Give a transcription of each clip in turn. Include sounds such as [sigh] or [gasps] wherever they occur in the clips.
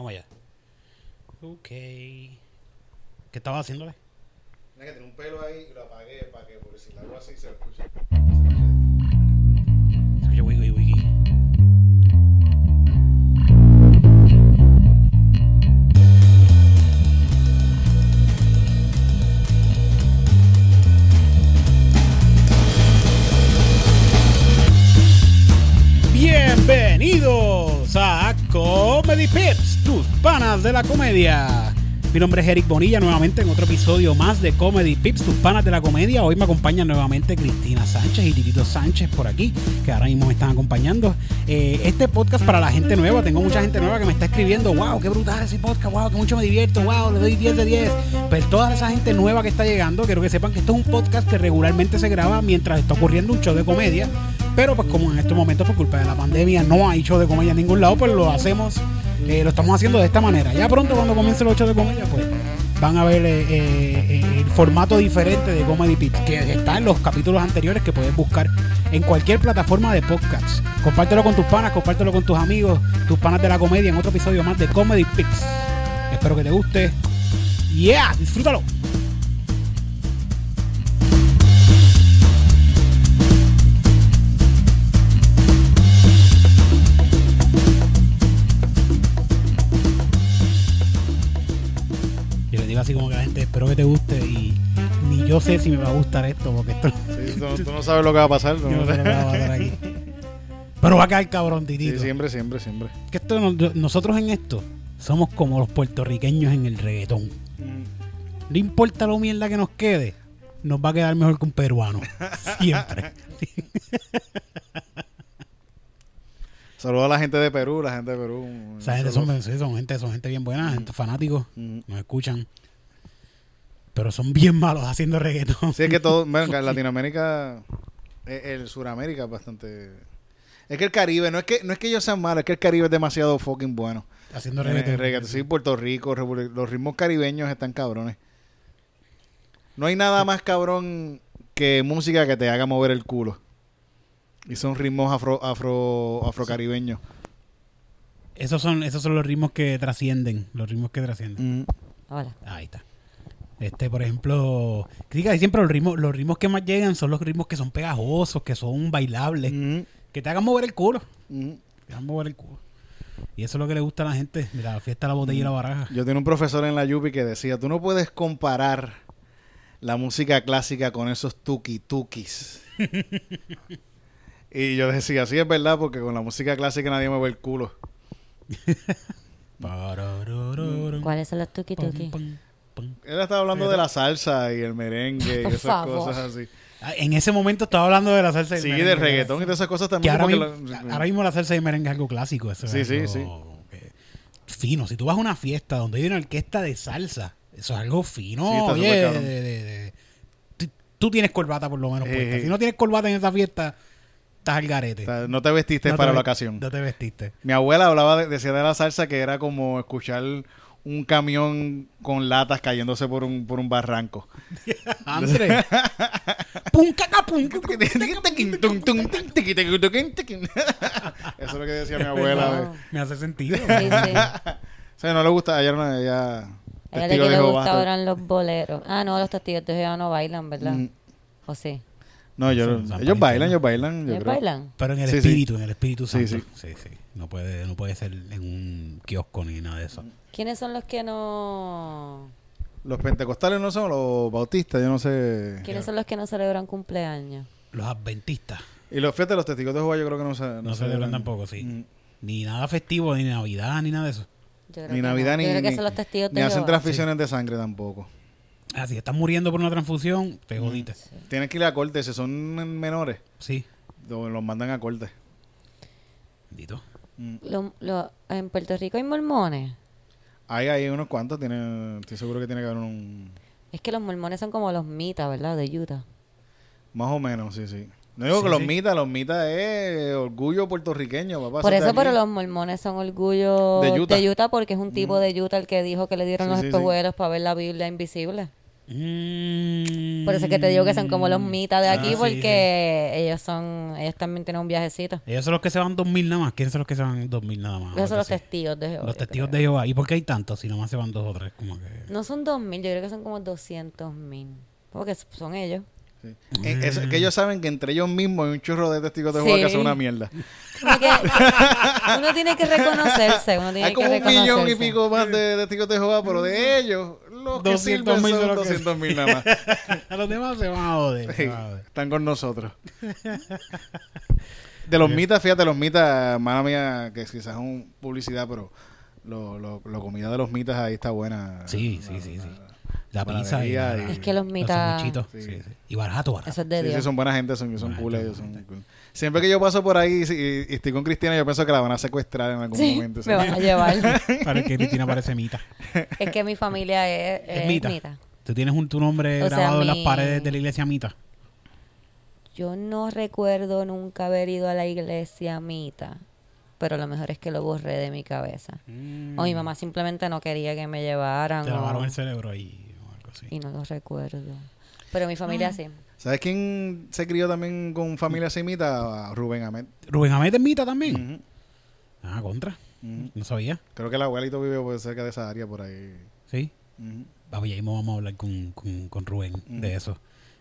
Vamos allá. Ok. ¿Qué estaba haciéndole? Tiene que tener un pelo ahí y lo apagué para que, porque si lo hago así se lo escucha. Escucha wiki wiki. Bienvenidos a Comedy Pips, de la comedia. Mi nombre es Eric Bonilla, nuevamente en otro episodio más de Comedy Pips, tus panas de la comedia. Hoy me acompaña nuevamente Cristina Sánchez y Titito Sánchez por aquí, que ahora mismo me están acompañando. Eh, este podcast para la gente nueva, tengo mucha gente nueva que me está escribiendo, wow, qué brutal ese podcast, wow, que mucho me divierto, wow, le doy 10 de 10. Pero toda esa gente nueva que está llegando, quiero que sepan que esto es un podcast que regularmente se graba mientras está ocurriendo un show de comedia. Pero pues como en estos momentos por culpa de la pandemia no hay show de comedia en ningún lado, pues lo hacemos, eh, lo estamos haciendo de esta manera. Ya pronto cuando comience el show de comedia, pues van a ver eh, eh, el formato diferente de Comedy Pips, que está en los capítulos anteriores que puedes buscar en cualquier plataforma de podcast. Compártelo con tus panas, compártelo con tus amigos, tus panas de la comedia en otro episodio más de Comedy Pips. Espero que te guste. Yeah, disfrútalo. Así como que la gente, espero que te guste y ni yo sé si me va a gustar esto porque esto Sí, tú, no- tú no sabes lo que va a pasar. [laughs] ¿no? yo no sé lo que va a pasar aquí. Pero va a quedar cabrón, Sí, siempre, siempre, siempre. Que esto, no- nosotros en esto somos como los puertorriqueños en el reggaetón. No importa lo mierda que nos quede, nos va a quedar mejor que un peruano. [laughs] Siempre. Saludos a la gente de Perú, la gente de Perú. Esa gente son, gente, son gente bien buena, gente fanáticos, Mm. nos escuchan. Pero son bien malos haciendo reggaetón. Sí, es que todo, [laughs] bueno, en Latinoamérica, eh, el Suramérica es bastante... Es que el Caribe, no es que no es que ellos sean malos, es que el Caribe es demasiado fucking bueno. Haciendo Eh, reggaetón. sí, Puerto Rico, los ritmos caribeños están cabrones. No hay nada más cabrón que música que te haga mover el culo. Y son ritmos afro, afro, afrocaribeños. Esos son, esos son los ritmos que trascienden. Los ritmos que trascienden. Mm. Hola. Ahí está. Este, por ejemplo, crítica siempre los ritmos, los ritmos que más llegan son los ritmos que son pegajosos, que son bailables, Mm. que te hagan mover el culo. Mm. Te hagan mover el culo. Y eso es lo que le gusta a la gente. Mira, la fiesta, la botella y la baraja. Yo tenía un profesor en la Yupi que decía, tú no puedes comparar la música clásica con esos tuki-tukis. [laughs] y yo decía, sí es verdad, porque con la música clásica nadie me ve el culo. [laughs] ¿Cuáles son los tuki Él estaba hablando de la salsa y el merengue y esas favor. cosas así. Ah, En ese momento estaba hablando de la salsa y el Sí, merengue. del reggaetón y todas esas cosas Que también. ahora, mismo, la- ahora mismo la salsa y el merengue es algo clásico. Eso es Sí, sí, algo sí. que- Fino. Si tú vas a una fiesta donde hay una orquesta de salsa, eso es algo fino. Sí, está oye, de- de- de- tú- tienes corbata por lo menos Eh, puesta. eh. Si no tienes corbata en esa fiesta, estás al garete. o sea, no te vestiste No te para la ocasión. No te vestiste. Mi abuela hablaba, de, decía de la salsa que era como escuchar un camión con latas cayéndose por un, por un barranco. André. Eso es lo que decía mi abuela. Me hace sentido. Sí, sí. O sea, no le gusta, ayer no, ella... A ella le gustaban los boleros. Ah, no, los testigos de Jehová no bailan, ¿verdad? Mm, ¿O sí? No, yo, ellos bailan, ellos bailan, yo ¿Ellos creo. bailan? Pero en el Sí, sí. espíritu, en el espíritu Sí, santo. sí. Sí, sí. No puede, no puede ser en un kiosco ni nada de eso. ¿Quiénes son los que no... Los pentecostales no son los bautistas, yo no sé. ¿Quiénes son los que no celebran cumpleaños? Los adventistas Y los fíjate, los testigos de Jehová yo creo que no se no celebran tampoco, sí. Mm. Ni nada festivo, ni Navidad, ni nada de eso. Yo creo Ni que Navidad no. ni, Yo creo que ni- son los testigos ni de hacen transfusiones de sangre tampoco. Ah, si estás muriendo por una transfusión, te jodiste. Sí. Tienen que ir a corte, si son menores, Sí. lo- los mandan a corte. Bendito. Mm. Lo- lo- en Puerto Rico hay mormones. Hay, hay unos cuantos, tiene, estoy seguro que tiene que haber un... Es que los mormones son como los mitas, ¿verdad? De Utah. Más o menos, sí, sí. No digo Sí, que los sí. mitas, los mitas es orgullo puertorriqueño, papá. Por eso, pero los mormones son orgullo De Utah. de Utah porque es un tipo de Utah el que dijo que le dieron Sí, los sí, sí. espejuelos para ver la Biblia invisible. Mm. Por eso es que te digo que son como los mitas de Ah, aquí, sí, porque ellos son, ellos también tienen un viajecito. Ellos son los que se van 2000 nada más. ¿Quiénes son los que se van 2000 nada más? Esos son los testigos de Jehová. Los testigos creo. de Jehová. ¿Y por qué hay tantos si nomás se van dos o tres? Como que... No son 2000, yo creo que son como 200 mil. Porque son ellos. Sí. Eh, eso- que ellos saben que entre ellos mismos hay un churro de testigos de Sí. Jehová que son una mierda. [laughs] Uno tiene que reconocerse, uno tiene Hay como que un millón y pico más de testigos de Jehová, pero de ellos, los que 200.000 sirven son son los que- 200 mil nada más. [laughs] A los demás se van a joder. Sí, van a joder. están con nosotros. [laughs] De los mitas, fíjate, los mitas, mala mía, que quizás es un publicidad, pero lo, lo, la comida de los mitas ahí está buena. Sí, sí, sí, sí. La Panadería pizza y, la- y- Es que los mitas-. Sí. Sí, sí. Y barato, barato. Eso es de Sí, Dios. sí, son buena gente, son, son Buena cool gente, ellos. Son cool. Siempre que yo paso por ahí y, y estoy con Cristina, yo pienso que la van a secuestrar en algún Sí, momento. me van a llevar. [laughs] Para que Cristina parece mita. es que mi familia es, Es es mita. mita. Tú tienes un, tu nombre O sea, grabado en las paredes de la iglesia mita. Yo no recuerdo nunca haber ido a la iglesia mita, pero lo mejor es que lo borré de mi cabeza. O mi mamá simplemente no quería que me llevaran. Mm. Te o- lavaron el cerebro ahí o algo así. y no lo recuerdo. Pero mi familia sí. ¿Sabes quién se crió también con familia semita? Rubén Ahmed. Rubén Ahmed es mita también. Ah, contra. No sabía. Creo que el abuelito vive por cerca de esa área por ahí. Sí. Vamos, ya mismo vamos a hablar con, con, con Rubén de eso.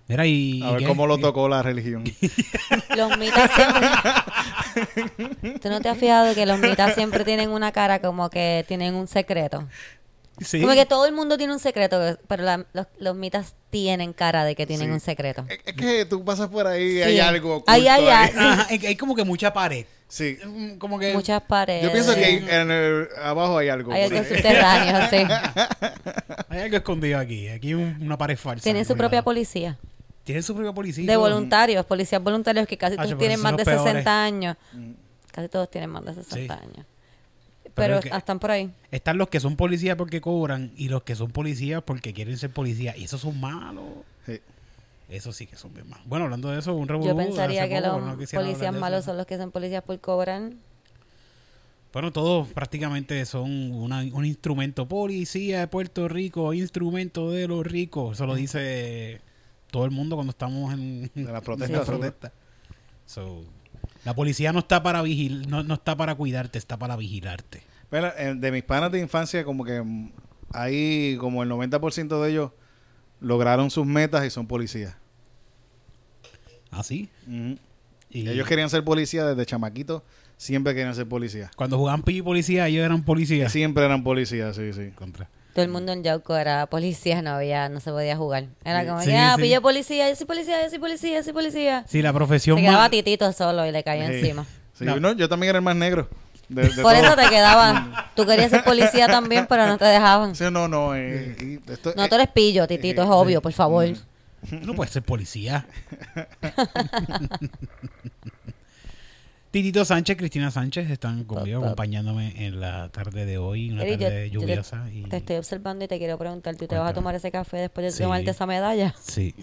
Mira, y. A y ver qué? cómo lo tocó la religión. [laughs] Los mitas siempre. ¿Tú no te has fijado que los mitas siempre tienen una cara como que tienen un secreto? Sí. Como que todo el mundo tiene un secreto, pero la- los, los mitas tienen cara de que tienen Sí. un secreto. es, es que tú pasas por ahí y Sí. hay algo. oculto Ahí hay ahí. algo. Ajá, hay, hay como que mucha pared. Sí. Mm, Como que. Muchas paredes. Yo pienso que en el- abajo hay algo. Hay algo subterráneo, sí. [laughs] Hay algo escondido aquí. Aquí un- una pared falsa. Tienen su propia lado. policía. Tienen su propia policía. De voluntarios, policías voluntarios que casi Ah, todos tienen más de los 60 peores. años. Mm. Casi todos tienen más de 60 Sí. años. Pero están por ahí. Están los que son policías porque cobran y los que son policías porque quieren ser policías. Y esos son malos. Sí. Eso sí que son bien malos. Bueno, hablando de eso, un revolú Yo pensaría que poco, los no policías malos son los que son policías por cobrar. Bueno, todos prácticamente son una- un instrumento. Policía de Puerto Rico, instrumento de los ricos. Eso lo dice todo el mundo cuando estamos en De seguro. [laughs] protestas. So, la policía no está para vigil no, no está para cuidarte, está para vigilarte. Bueno, eh, de mis panas de infancia, como que mm, ahí como el 90% de ellos lograron sus metas y son policías. Así. Ujú. Y Ellos querían ser policías desde chamaquitos, siempre querían ser policías. cuando jugaban pillo y policía, ellos eran policías. Siempre eran policías, sí, sí. Contra. Todo el mundo en Yauco era policía, no había, no se podía jugar. Era como Sí, que, ah, sí. pillo policía, yo soy policía, yo soy policía, yo soy policía. Sí, la profesión Se quedaba más... titito solo y le caía Sí. encima. Sí, No. no, yo también era el más negro. De- de Por eso te quedaba. [laughs] Tú querías ser policía también, pero no te dejaban. Sí, no, no. eh, esto- No, eh, tú eres pillo, titito, es obvio, por favor. Tú no puedes ser policía. [laughs] Titito Sánchez, Cristina Sánchez están conmigo acompañándome en la tarde de hoy, una Eric, yo- tarde yo te- lluviosa. y... Te estoy observando y te quiero preguntar, ¿tú te vas a tomar ese café después de Sí. tomarte esa medalla? Sí.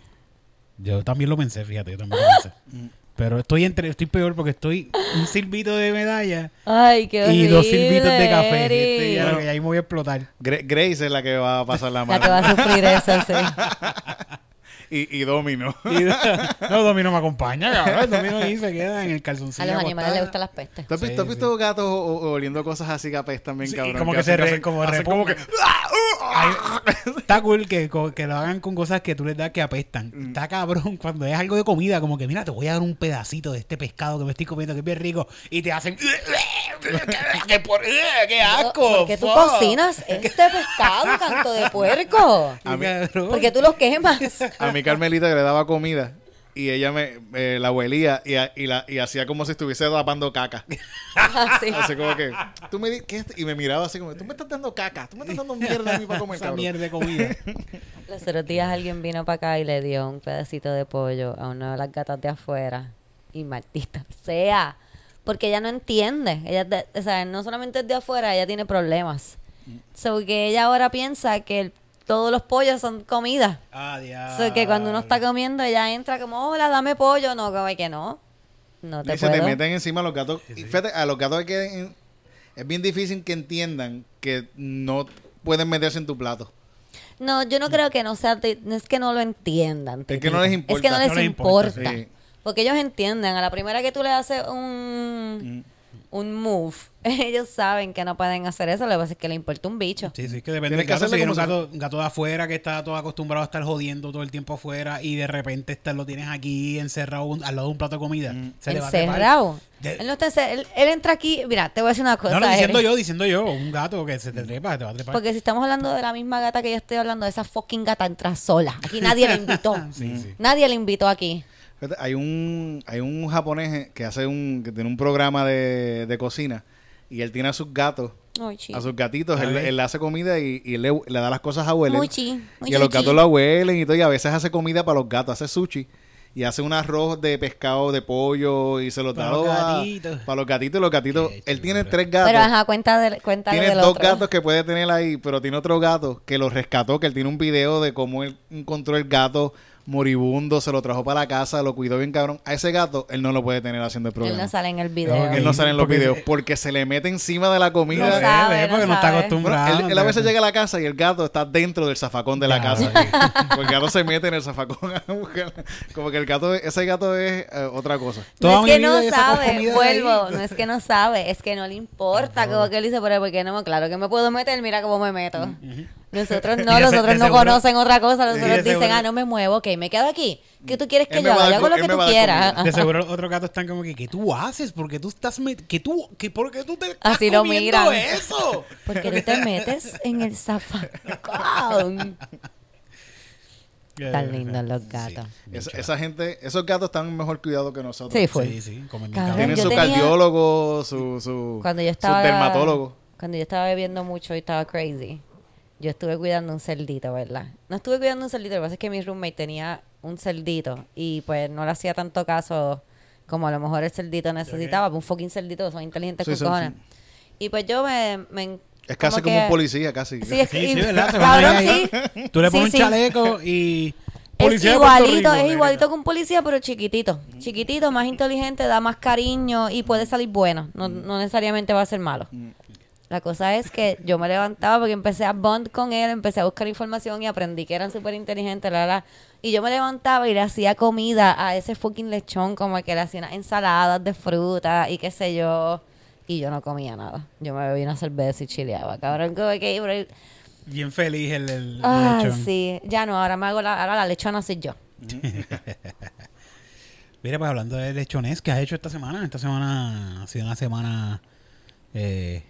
Yo también lo pensé, fíjate, yo también lo [laughs] pensé. Pero estoy entre, estoy peor porque estoy un silbito de medalla Ay, qué horrible, y dos silbitos de café. Este, ya, que ahí me voy a explotar. Grace es la que va a pasar la La que va mano. a sufrir eso, sí. [laughs] y, y Domino. [laughs] Y- [laughs] no, Domino me acompaña, cabrón. Domino ahí se queda en el calzoncillo. A los animales les gustan las pestes. ¿Tú has Sí, visto, sí. visto gatos oliendo cosas así que apestan bien, Sí, cabrón? como que se re- hacen- como hacen repugnan. que... Ay, está cool que, que lo hagan con cosas que tú les das que apestan. Mm. Está cabrón [laughs] cuando es algo de comida, como que mira, te voy a dar un pedacito de este pescado que me estoy comiendo que es bien rico y te hacen [laughs] ¡Qué, por- qué asco! ¿Por qué tú fuck! cocinas este pescado, canto de puerco? Qué cabrón. Porque tú los quemas. [laughs] A mi Carmelita que le daba comida y ella me, la huelía y, a- y, la, y hacía como si estuviese tapando caca. [laughs] Así. Así como que, tú me di- ¿qué es? Y me miraba así como, tú me estás dando caca, tú me estás dando mierda a mí para comer, Esa cabrón. mierda de comida. Los otros días alguien vino para acá y le dio un pedacito de pollo a una de las gatas de afuera. Y maldita sea. Porque ella no entiende. Ella, de- o sea, no solamente es de afuera, ella tiene problemas. So que ella ahora piensa que el- todos los pollos son comida. Ah, So que cuando uno está comiendo, ella entra como, hola, dame pollo. No, como que no. No te Y se te puedo. meten encima los gatos. Y fíjate, a los gatos hay que, es bien difícil que entiendan que no pueden meterse en tu plato. No, yo no creo que no sea, es que no lo entiendan. Es que no les importa. Es que no les No les importa. importa, sí. Porque ellos entienden, a la primera que tú le haces un, un move, [laughs] ellos saben que no pueden hacer eso, lo que pasa es que le importa un bicho. Sí, sí, que depende Tienes del que gato. Si hacerle viene un como gato, un gato de afuera que está todo acostumbrado a estar jodiendo todo el tiempo afuera y de repente está, lo tienes aquí encerrado un- al lado de un plato de comida. Se le va a. Encerrado. De- Él, no está encer- él, él entra aquí, mira, te voy a decir una cosa. No, no, diciendo Eric. yo, diciendo yo, un gato que se te trepa, te va a trepar. Porque si estamos hablando de la misma gata que yo estoy hablando, esa fucking gata entra sola. Aquí nadie la invitó. [laughs] Sí, sí. Nadie la invitó aquí. Hay un, hay un japonés que hace un, que tiene un programa de, de cocina y él tiene a sus gatos, Muy a sus gatitos, él, él le hace comida y, y le, le da las cosas a hueler. Muy chi. muy Y a los gatos lo huelen y todo, y a veces hace comida para los gatos, hace sushi y hace un arroz de pescado, de pollo y se lo da los a- gatitos. Para los gatitos, los gatitos. Qué Él tiene tres gatos. Pero ajá, cuenta de, cuenta Tiene del dos otro. gatos que puede tener ahí, pero tiene otro gato que lo rescató, que él tiene un video de cómo él encontró el gato moribundo, se lo trajo para la casa, lo cuidó bien cabrón. A ese gato él no lo puede tener haciendo el Él programa. no sale en el video. Él no sale en los Porque- videos porque se le mete encima de la comida. No ve, sabe, ve, no porque no, está. Bueno, acostumbrado. él, él a veces llega a la casa y el gato está dentro del zafacón de la Ya, casa. [laughs] Porque el gato se mete en el zafacón a buscar. Como que el gato, ese gato es eh, otra cosa. No es que no sabe, vuelvo, no es que no sabe, es que no le importa, como que él dice, pero porque no, claro que me puedo meter, mira cómo me meto. Nosotros [laughs] no, los otros no seguro- conocen otra cosa, los otros dicen, seguro- ah, no me muevo, ok, me quedo aquí. ¿Qué tú quieres que yo haga? Yo hago lo que tú quieras. De seguro otros gatos están como que, ¿qué tú haces? Porque tú estás met que tú, que por qué tú te estás Así lo comiendo miran. eso? [laughs] Porque tú te metes en el zafacón. [laughs] Tan lindos los gatos. Esa, esa gente, esos gatos están mejor cuidados que nosotros. Sí, fue. Sí, sí, bien Cabrón. Tienen yo su tenía- cardiólogo, su, su, Cuando yo su estaba dermatólogo. Cuando yo estaba bebiendo mucho y estaba crazy, yo estuve cuidando un cerdito, ¿verdad? No estuve cuidando un cerdito, lo que pasa es que mi roommate tenía un cerdito y pues no le hacía tanto caso como a lo mejor el cerdito necesitaba, un fucking cerdito, son inteligentes Sí, con son- cojones. Y pues yo me... me Es casi como, que- un policía, casi. Sí, es Sí, y- sí, ¿verdad? Se van cabrón, ahí. sí. Tú le pones sí. un chaleco y... Es Policía Puerto igualito, Rico, es igualito que un policía, pero chiquitito. Chiquitito, más inteligente, da más cariño y puede salir bueno. No, no necesariamente va a ser malo. La cosa es que yo me levantaba porque empecé a bond con él, empecé a buscar información y aprendí que eran súper inteligentes, la, la. Y yo me levantaba y le hacía comida a ese fucking lechón, como que le hacía unas ensaladas de fruta y qué sé yo. Y yo no comía nada. Yo me bebía una cerveza y chileaba. Cabrón, como que... Bien feliz el, el Ay, lechón. sí. Ya no, ahora me hago la, ahora la lechona soy yo. [laughs] Mira, pues hablando de lechones, ¿qué has hecho esta semana? Esta semana ha sido una semana... Eh,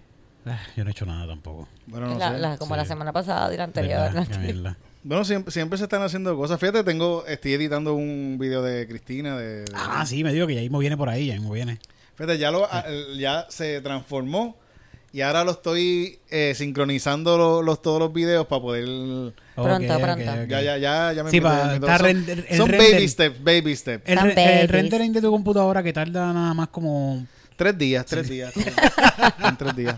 ah, yo no he hecho nada tampoco. Bueno, no La- sé. la- como Sí. la semana pasada y la anterior. ¿Verdad? la Qué anterior. mierda. Bueno, siempre, siempre se están haciendo cosas. Fíjate, tengo, estoy editando un video de Cristina. De, de- Ah, sí, me digo que ya mismo viene por ahí, ya mismo viene. Fíjate, ya, lo, ya se transformó y ahora lo estoy eh, sincronizando lo- los, todos los videos para poder... Pronto, pronto. Ya, ya, ya, ya me Sí, son, render- el son render. baby steps, baby steps. El, rendering de tu computadora que tarda nada más como... Tres días, tres días. [laughs] en tres días.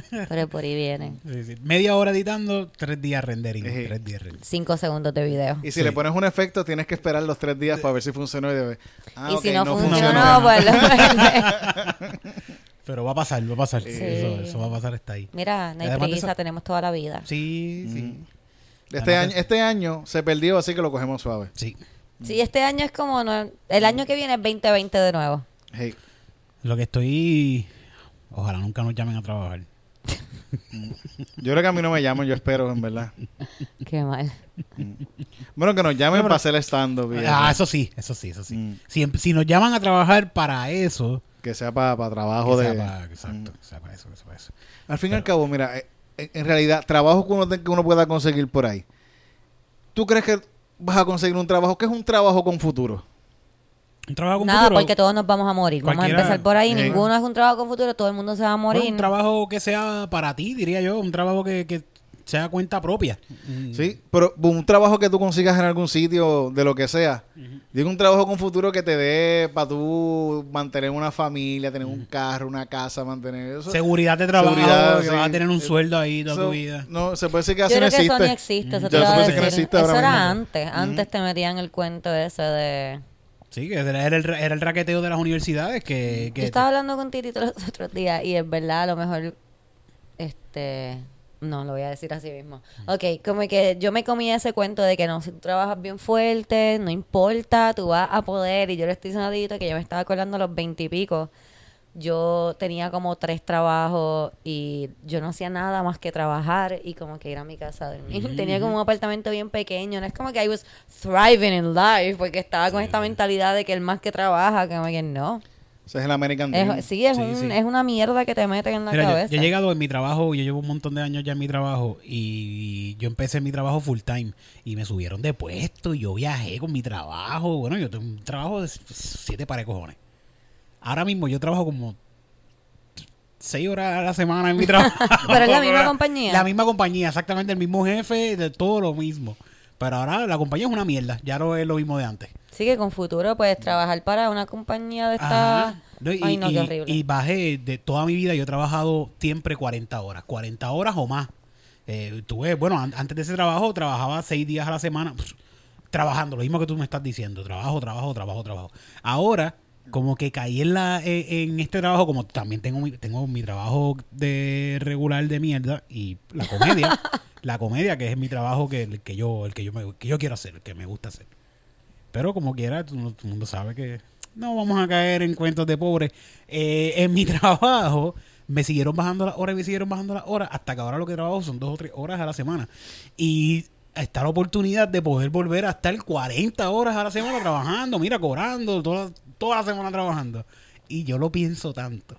[laughs] Pero por ahí vienen. sí, sí, media hora editando, tres días rendering. Ejé. Tres días rendering. Cinco segundos de video. Y si Sí. le pones un efecto, tienes que esperar los tres días para ver si funcionó. Y ah, y si no, funcionó. [laughs] pues lo [laughs] Pero va a pasar, va a pasar. Sí. Eso, eso va a pasar, está ahí. Mira, no hay prisa, eso- tenemos toda la vida. Sí, sí. Mm. Este, año, este año se perdió, así que lo cogemos suave. Sí. Sí, este año es como... no- el año que viene es 2020 de nuevo. Hey, Lo que estoy... Ojalá nunca nos llamen a trabajar. Yo creo que a mí no me llaman, yo espero, en verdad. Qué mal. Bueno, que nos llamen No, para hacer stand-up. Ah, eso. sí, eso sí, eso sí. Mm. Si, si nos llaman a trabajar para eso... Que sea para trabajo que de... sea para- exacto, que sea para eso, que sea para eso. Al fin y al cabo, mira, eh, en, en realidad, trabajo que uno, que uno pueda conseguir por ahí. ¿Tú crees que vas a conseguir un trabajo? ¿Qué es un trabajo con futuro? Un trabajo con Nada, futuro. porque todos nos vamos a morir. Vamos a Cualquiera- empezar por ahí. Ninguno es un trabajo con futuro. Todo el mundo se va a Bueno, morir. un trabajo que sea para ti, diría yo. Un trabajo que, que sea cuenta propia. Mm. ¿Sí? Pero un trabajo que tú consigas en algún sitio, de lo que sea. Digo un trabajo con futuro que te dé para tú mantener una familia, tener un carro, una casa, mantener eso. Seguridad de trabajo, Seguridad, que sí. vas a tener un Eh, sueldo ahí toda Eso- tu vida. No, se puede decir que Yo así creo no que existe. eso ni existe. Eso Ya te se iba a puede decir que no decir. existe Eso ahora era mismo. antes. Antes te metían el cuento ese de... Sí, que era el, era el raqueteo de las universidades que... que Yo estaba hablando con Titito los [laughs] otros días y es verdad, a lo mejor, este, No, lo voy a decir así mismo. Ok, como que yo me comí ese cuento de que no, si tú trabajas bien fuerte, no importa, tú vas a poder. Y yo le estoy diciendo a que yo me estaba acordando a los veintipico. Yo tenía como tres trabajos y yo no hacía nada más que trabajar y como que ir a mi casa a dormir. Tenía como un apartamento bien pequeño. No es como que I was thriving in life porque estaba con esta mentalidad de que el más que trabaja, como que no. Ese es el American Dream. Es, sí, es, Sí, un- sí. es una mierda que te meten en la Mira, cabeza. yo he llegado en mi trabajo, yo llevo un montón de años ya en mi trabajo y yo empecé mi trabajo full time y me subieron de puesto y yo viajé con mi trabajo. Bueno, yo tengo un trabajo de siete pares de cojones. Ahora mismo yo trabajo como seis horas a la semana en mi trabajo. [laughs] Pero es la misma compañía. La misma compañía, exactamente el mismo jefe, de todo lo mismo. Pero ahora la compañía es una mierda, ya no es lo mismo de antes. Sí, que con futuro puedes trabajar para una compañía de esta... Ajá. No, y, Ay, no, y- qué horrible. y bajé de toda mi vida, yo he trabajado siempre 40 horas, 40 horas o más. Eh, tuve, bueno, an- antes de ese trabajo trabajaba seis días a la semana pf, trabajando, lo mismo que tú me estás diciendo, trabajo, trabajo, trabajo, trabajo. Ahora, como que caí en la eh, en este trabajo, como también tengo mi, tengo mi trabajo de regular de mierda y la comedia, [laughs] la comedia que es mi trabajo que, el que yo el que yo me, que yo quiero hacer, el que me gusta hacer. Pero como quiera, todo, todo el mundo sabe que no vamos a caer en cuentos de pobres. Eh, en mi [laughs] trabajo me siguieron bajando las horas y me siguieron bajando las horas hasta que ahora lo que trabajo son dos o tres horas a la semana. Y está la oportunidad de poder volver a estar 40 horas a la semana trabajando, mira, cobrando, toda, toda la semana trabajando. Y yo lo pienso tanto.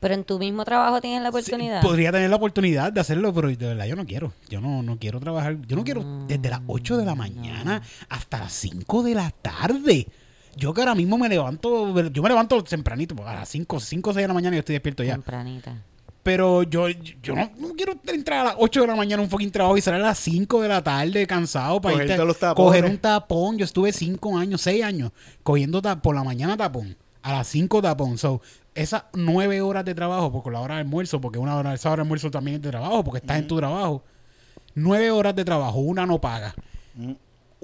Pero en tu mismo trabajo tienes la Sí, oportunidad. podría tener la oportunidad de hacerlo, pero de verdad yo no quiero. Yo no, no quiero trabajar. Yo no quiero Mm, desde las 8 de la mañana hasta las 5 de la tarde. Yo que ahora mismo me levanto, yo me levanto tempranito, a las 5, 5 o 6 de la mañana yo estoy despierto ya. Tempranita. Pero yo, yo no, no quiero entrar a las 8 de la mañana a un fucking trabajo y salir a las 5 de la tarde cansado para irte- los tapones. coger un tapón. Yo estuve 5 años, 6 años cogiendo por la mañana tapón, a las 5 tapón. So, esas 9 horas de trabajo, porque la hora de almuerzo, porque una hora, esa hora de almuerzo también es de trabajo, porque estás en tu trabajo. 9 horas de trabajo, una no paga. Mm.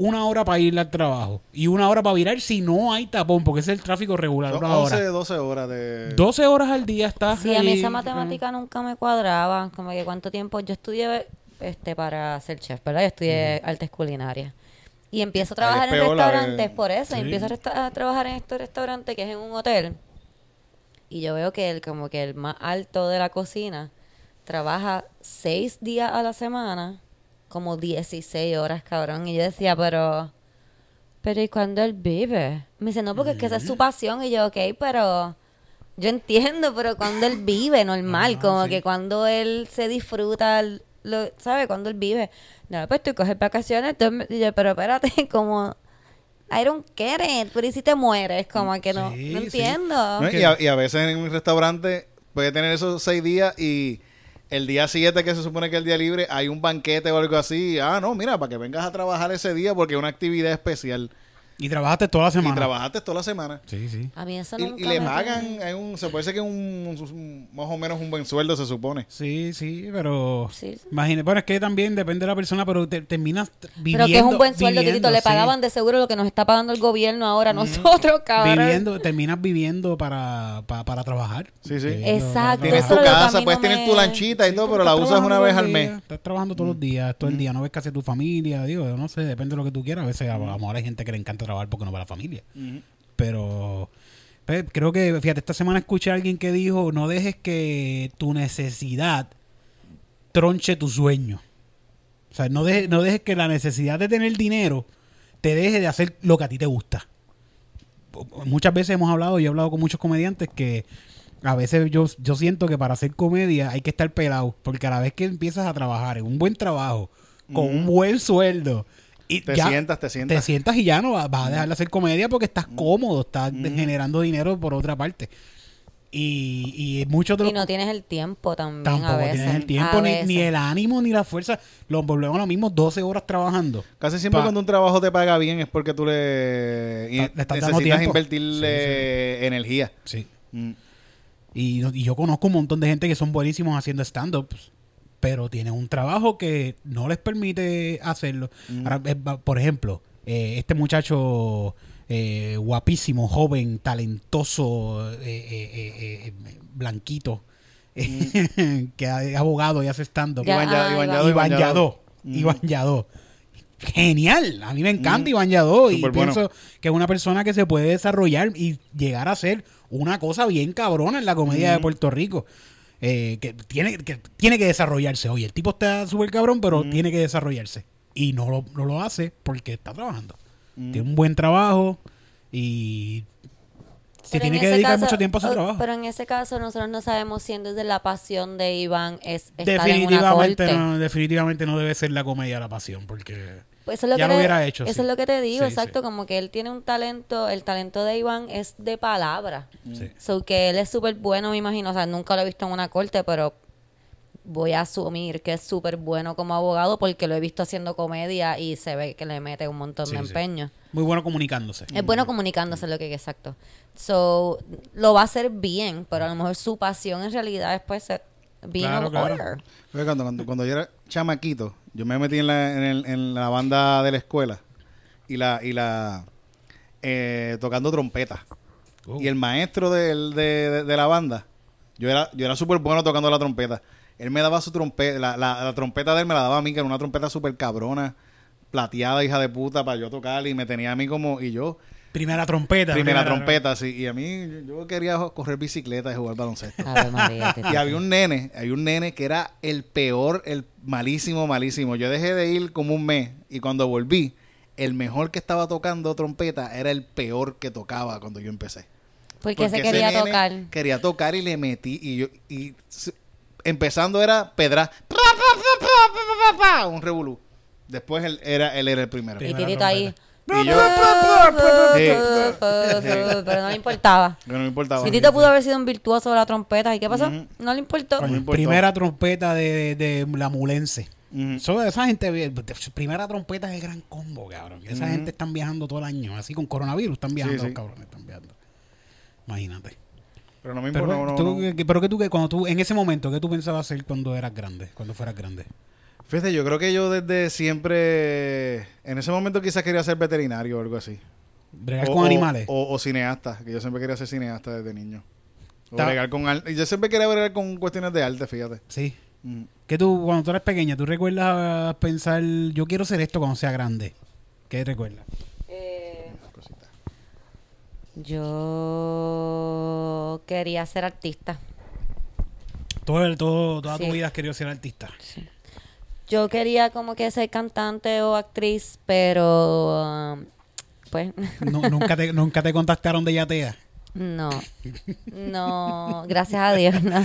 Una hora para ir al trabajo y una hora para virar si no hay tapón, porque ese es el tráfico regular. Son Una 11, hora. 12 horas de... 12 horas al día estás Sí, a mí esa matemática nunca me cuadraba. Como que cuánto tiempo. Yo estudié este para ser chef, ¿verdad? Yo estudié artes culinarias. Y empiezo a trabajar en de- restaurantes por eso. Sí. Empiezo a, resta- a trabajar en este restaurante que es en un hotel. Y yo veo que el, como que el más alto de la cocina trabaja seis días a la semana, como 16 horas, cabrón. Y yo decía, pero... Pero ¿y cuando él vive? Me dice, no, porque es que esa es su pasión. Y yo, ok, pero... Yo entiendo, pero cuando él vive, normal, como sí. que cuando él se disfruta, lo, ¿sabe? Cuando él vive. No, pues tú coges vacaciones, me- y yo, pero espérate, [laughs] como... I don't get it, pero ¿y si te mueres? Como que no, Sí, no sí. entiendo. ¿no? Y, a, y a veces en un restaurante puede tener esos seis días y el día siguiente, que se supone que es el día libre, hay un banquete o algo así. Ah, no, mira, para que vengas a trabajar ese día porque es una actividad especial. Y trabajaste toda la Y semana. trabajaste toda la semana. Sí, sí. A mí eso Y, nunca y le me pagan, hay un, se puede ser que un, un- más o menos un buen sueldo, se supone. Sí, sí, pero Sí, sí. imagínate, bueno, es que también depende de la persona, pero te- terminas viviendo Pero que es un buen sueldo, viviendo, Titito. Le sí. pagaban de seguro lo que nos está pagando el gobierno ahora, nosotros, cabrón. viviendo, terminas viviendo para, para, para trabajar. Sí, sí. Viviendo Exacto, Tienes tu casa, puedes no tener me- tu lanchita y Sí, todo, pero la estás usas una trabajando vez al mes. Estás trabajando todos los días, todo el día. No ves casi tu familia, digo, no sé, depende de lo que tú quieras. A veces a lo mejor hay gente que le encanta trabajar porque no va a la familia. Pero pues, creo que, fíjate, esta semana escuché a alguien que dijo, no dejes que tu necesidad tronche tu sueño. O sea, no dejes, no dejes que la necesidad de tener dinero te deje de hacer lo que a ti te gusta. Muchas veces hemos hablado, y he hablado con muchos comediantes que a veces yo, yo siento que para hacer comedia hay que estar pelado, porque a la vez que empiezas a trabajar en un buen trabajo, con un buen sueldo, y Te ya sientas, te sientas. te sientas y ya no vas, vas a dejar de hacer comedia porque estás cómodo, estás de- generando dinero por otra parte. Y, y muchos de los Y no tienes el tiempo también tampoco a veces. tienes el tiempo, ni, el ánimo, ni la fuerza. Los volvemos a lo mismo, 12 horas trabajando. Casi siempre Pa- cuando un trabajo te paga bien es porque tú le, estás dando necesitas invertirle energía. Sí. Mm. Y, y yo conozco un montón de gente que son buenísimos haciendo stand-ups, pero tienen un trabajo que no les permite hacerlo. Ahora, eh, por ejemplo, eh, este muchacho eh, guapísimo, joven, talentoso, eh, eh, eh, eh, blanquito, [laughs] que es abogado y hace stand-up. Iván Ya- Iván Iván. Yadó, Iván. Mm. Genial. A mí me encanta Mm. Iván Yadó. Y pienso que es una persona que se puede desarrollar y llegar a ser una cosa bien cabrona en la comedia de Mm. Puerto Rico. Eh, que, tiene, que tiene que desarrollarse. Oye, el tipo está súper cabrón, pero Mm. tiene que desarrollarse. Y no lo, no lo hace porque está trabajando. Mm. Tiene un buen trabajo y se Pero tiene en que dedicar caso- mucho tiempo a su o- trabajo. Pero en ese caso nosotros no sabemos si desde la pasión de Iván es estar en una definitivamente corte. no, definitivamente no debe ser la comedia la pasión porque Pues eso es lo Ya que lo te- hubiera hecho, Eso sí. es lo que te digo, Sí, exacto, sí. como que él tiene un talento, el talento de Iván es de palabra. sí. So que él es súper bueno, me imagino, o sea, nunca lo he visto en una corte, pero voy a asumir que es súper bueno como abogado porque lo he visto haciendo comedia y se ve que le mete un montón Sí, de sí. empeño. muy bueno comunicándose. Es bueno comunicándose lo que es exacto. So, lo va a hacer bien, pero a lo mejor su pasión en realidad es pues ser being Claro, a claro. Cuando, cuando, cuando yo era chamaquito, yo me metí en la, en, el- en la banda de la escuela y la, y la eh, tocando trompeta. Oh. Y el maestro del- de, de- de la banda, yo era, yo era súper bueno tocando la trompeta. Él me daba su trompeta, la, la- la trompeta de él me la daba a mí, que era una trompeta súper cabrona, plateada, hija de puta, para yo tocar, y me tenía a mí como, y yo, Primera trompeta. primera trompeta, sí, y a mí, yo quería correr bicicleta y jugar baloncesto. María, [laughs] Y había un nene, había un nene que era el peor, el malísimo, malísimo. Yo dejé de ir como un mes y cuando volví, el mejor que estaba tocando trompeta era el peor que tocaba cuando yo empecé. Porque se ese quería nene tocar. Quería tocar y le metí y yo y empezando era pedra, pa, pa, pa, pa, pa, pa, pa, un revolú. Después él era él era el primero. Y Tirito ahí. Y yo Pero no le importaba. no me importaba. Pudo haber sido un virtuoso de la trompeta. ¿Y qué pasó? Ujú. No le importó. Primera trompeta de, de la mulense. Ujú. Eso, esa gente, primera trompeta es el gran combo, cabrón. Esa Ujú. gente están viajando todo el año. Así con coronavirus están viajando, Sí, sí. los cabrones, están viajando. Imagínate. Pero no me Pero, importa. no, tú, no. que- pero que tú, que cuando tú, en ese momento, ¿qué tú pensabas hacer cuando eras grande? Cuando fueras grande. Fíjate, yo creo que yo desde siempre, en ese momento quizás quería ser veterinario o algo así. Bregar o, con animales. O, o cineasta, que yo siempre quería ser cineasta desde niño. O bregar con al- y yo siempre quería bregar con cuestiones de arte, fíjate. sí. Mm. Que tú, cuando tú eres pequeña, ¿tú recuerdas pensar, yo quiero ser esto cuando sea grande? ¿Qué recuerdas? Cosita. Yo quería ser artista. Todo, el- todo, toda tu Sí. vida has querido ser artista. Yo quería como que ser cantante o actriz, pero um, pues Nu- nunca, te, nunca te contactaron de Yatea. no. No, gracias a Dios no.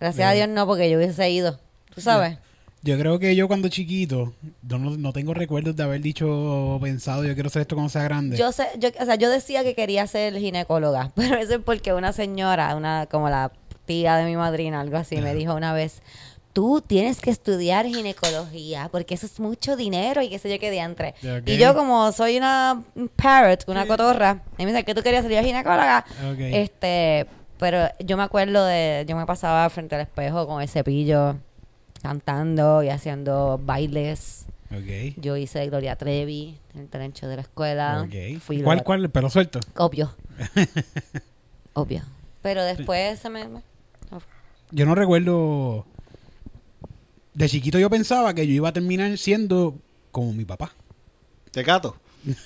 Gracias a Dios no, porque yo hubiese ido. ¿Tú sabes? Yo creo que yo cuando chiquito, yo no, no tengo recuerdos de haber dicho o pensado, yo quiero ser esto cuando sea grande. Yo sé, yo, o sea, yo decía que quería ser ginecóloga, [laughs] pero eso es porque una señora, una como la tía de mi madrina, algo así, me dijo una vez, tú tienes que estudiar ginecología porque eso es mucho dinero y qué sé yo qué diantre. Y yo como soy una parrot, una cotorra, y me dice que tú querías ser ginecóloga, este, pero yo me acuerdo de, yo me pasaba frente al espejo con el cepillo cantando y haciendo bailes. Ok. Yo hice Gloria Trevi en el trencho de la escuela. ok. Fui ¿Cuál, la- cuál? Pero suelto. Obvio. [laughs] Obvio. Pero después se me- Yo no recuerdo. De chiquito yo pensaba que yo iba a terminar siendo como mi papá. Te cato. [laughs]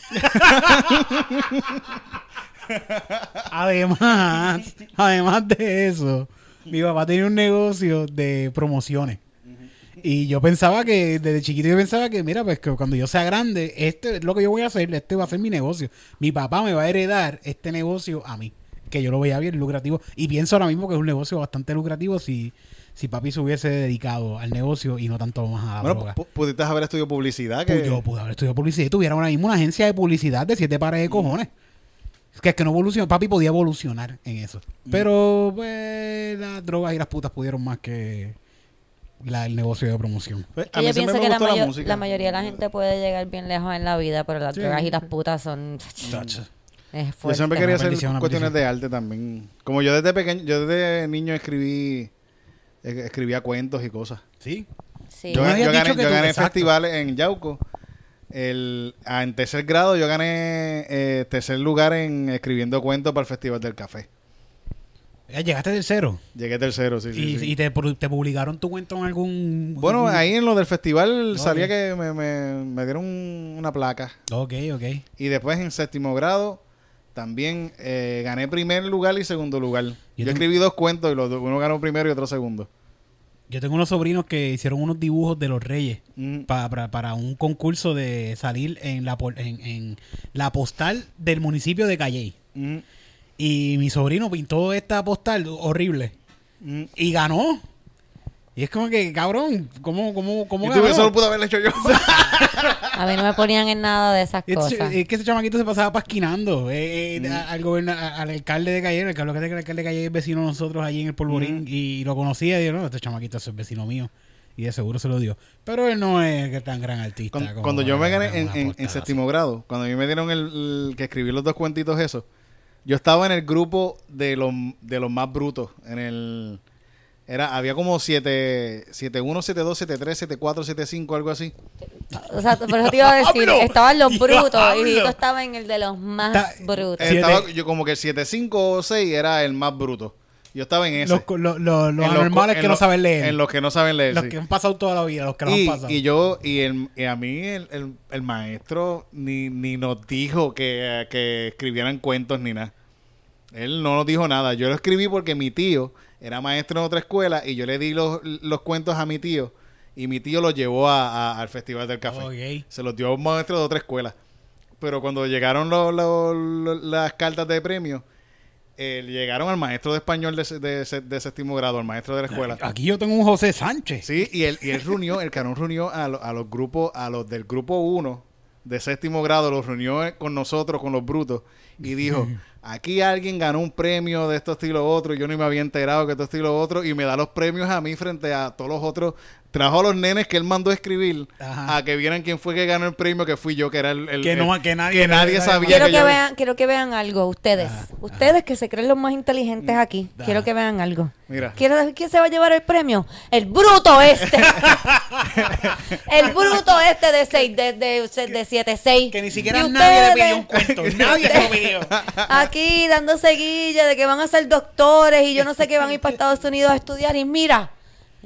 Además, además de eso, mi papá tenía un negocio de promociones. Y yo pensaba que, desde chiquito yo pensaba que, mira, pues que cuando yo sea grande, este es lo que yo voy a hacer, este va a ser mi negocio. Mi papá me va a heredar este negocio a mí, que yo lo veía bien lucrativo. Y pienso ahora mismo que es un negocio bastante lucrativo si, si papi se hubiese dedicado al negocio y no tanto más a la Bueno, droga. pu- pudiste haber estudiado publicidad. Que... Pues yo pude haber estudiado publicidad y tuviera ahora mismo una agencia de publicidad de siete pares de cojones. Es que es que no evolucionó. Papi podía evolucionar en eso. Pero, pues, las drogas y las putas pudieron más que la- el negocio de promoción. Pues, a mí yo pienso me que la, mayo- la música. la mayoría de la gente puede llegar bien lejos en la vida, pero las Sí. drogas y las putas son... Es Yo fuerte. siempre quería hacer cuestiones de arte también. Como yo desde pequeño, yo desde niño escribí, escribía cuentos y cosas. Sí. Sí. Yo, gané, yo gané festivales en Yauco. El, ah, en tercer grado yo gané eh, tercer lugar en escribiendo cuentos para el Festival del Café. Eh, Llegaste tercero. Llegué tercero, sí, sí. y sí. y te, pu- te publicaron tu cuento en algún. Bueno, algún- ahí en lo del festival Ok. salía que me, me- me dieron un- una placa. Ok, ok. Y después en séptimo grado también eh, gané primer lugar y segundo lugar. Yo, tengo- escribí dos cuentos y los uno ganó primero y otro segundo. Yo tengo unos sobrinos que hicieron unos dibujos de los reyes Mm. pa- para, para un concurso de salir en la, en la postal del municipio de Calley. Mm. Y mi sobrino pintó esta postal horrible Mm. y ganó. Y es como que, cabrón, ¿cómo, cómo, cómo Y ganó? tú, eso lo pude haber hecho yo. A mí no me ponían en nada de esas Es, cosas. es que ese chamaquito se pasaba pasquinando eh, Mm. eh, al, goberna- al alcalde de Calle, el alcalde, el alcalde de Calle es vecino de nosotros allí en el Polvorín Mm. y lo conocía y dijo, no, este chamaquito es vecino mío. Y de seguro se lo dio. Pero él no es que tan gran artista. Cuando, como cuando yo me gané en, en- así. séptimo grado, cuando a mí me dieron el, el que escribí los dos cuentitos eso, yo estaba en el grupo de los, de los más brutos. En el era Había como 7, 7-1, 7-2, 7-3, 7-4, 7-5, algo así. O sea, por eso te iba a [laughs] decir, estaban los brutos y ¡Diablo! tú estabas en el de los más Está- brutos. Siete. Estaba, yo como que el 7-5 o 6 era el más bruto. Yo estaba en ese. Los, co- lo- lo- los En los anormales que no los- saben leer. En los que no saben leer. los sí. que han pasado toda la vida, los que no y, han pasado. y yo, y, el, y a mí el, el- el maestro ni, ni nos dijo que, que escribieran cuentos ni nada. Él no nos dijo nada. Yo lo escribí porque mi tío era maestro en otra escuela y yo le di los, los cuentos a mi tío y mi tío los llevó a- a- al Festival del Café. Se los dio a un maestro de otra escuela. Pero cuando llegaron las cartas de premio, eh, llegaron al maestro de español de, de de séptimo grado, al maestro de la escuela. Aquí yo tengo un José Sánchez. Sí, y él, y él reunió, el canón reunió a, lo- a los grupos, a los del grupo 1 de séptimo grado, los reunió con nosotros, con los brutos, y dijo, [laughs] aquí alguien ganó un premio de esto estilo otro, y yo ni me había enterado que esto estilo otro, y me da los premios a mí frente a todos los otros. Trajo a los nenes que él mandó a escribir Ajá. a que vieran quién fue que ganó el premio, que fui yo, que era el... el- Que no- que nadie- que nadie sabía Quiero que que yo- vean, quiero que vean algo, ustedes. Ah, ustedes que se creen los más inteligentes aquí. Ah. Quiero que vean algo. Mira. ¿Quiero saber quién se va a llevar el premio? El bruto este. [laughs] el bruto este de 6, de, de, de 7, 6. Que ni siquiera nadie le pidió un cuento. Nadie se lo pidió. [laughs] Aquí dándose guilla de que van a ser doctores y yo no sé qué van a ir para Estados Unidos a estudiar. Y mira,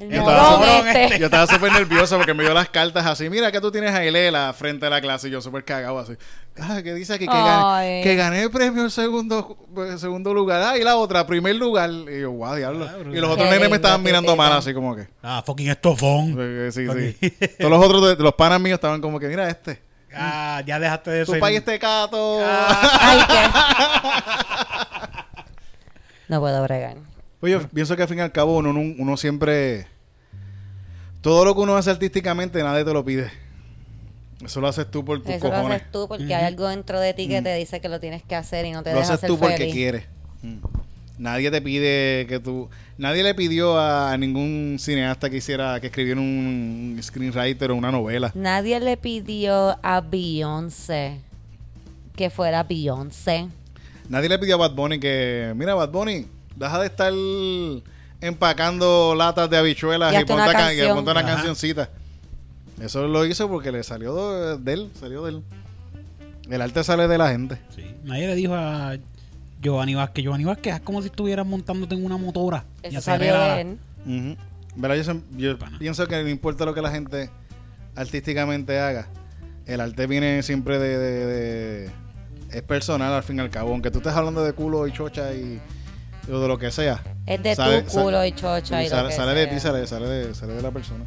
Yo estaba súper- este. Yo estaba súper nervioso porque me dio las cartas así. Mira que tú tienes a Ilela frente a la clase y yo súper cagado así. Ah, que dice aquí que, gané, que gané el premio en segundo, en segundo lugar. Ah, y la otra, primer lugar. Y yo, guau, diablo. Ah, y los otros nenes me estaban mirando mal así como que. Ah, fucking estofón. eh, Sí, sí. Todos los otros, los panas míos estaban como que, mira este. Ah, ya dejaste de Tu ser. país este cato. Ay, qué- [laughs] No puedo bregar. Oye, yo pienso que al fin y al cabo uno, uno, uno siempre... Todo lo que uno hace artísticamente nadie te lo pide. Eso lo haces tú por tus Eso lo haces tú porque hay algo dentro de ti que te dice que lo tienes que hacer y no te lo haces ser tú porque feliz. quieres. Mm. Nadie te pide que tú... Nadie le pidió a, a ningún cineasta que hiciera, que escribiera un screenwriter o una novela. Nadie le pidió a Beyoncé que fuera Beyoncé. Nadie le pidió a Bad Bunny que... Mira, Bad Bunny, deja de estar empacando latas de habichuelas Y y, ponte, una can- y ponte cancioncita. Eso lo hizo porque le salió de, de él, salió de él. El arte sale de la gente. Sí. Nadie le dijo a Giovanni Vázquez. Giovanni Vázquez es como si estuvieras montándote en una motora. y Eso hacer salió la- de él. Ujú. ¿Verdad? Yo, pienso que no importa lo que la gente artísticamente haga, el arte viene siempre de, de- de- es personal al fin y al cabo. Aunque tú estés hablando de culo y chocha y, o de lo que sea. Es de Sale- tu culo y chocha y lo sale, que sale de sea. ti, sale, sale de, sale de la persona.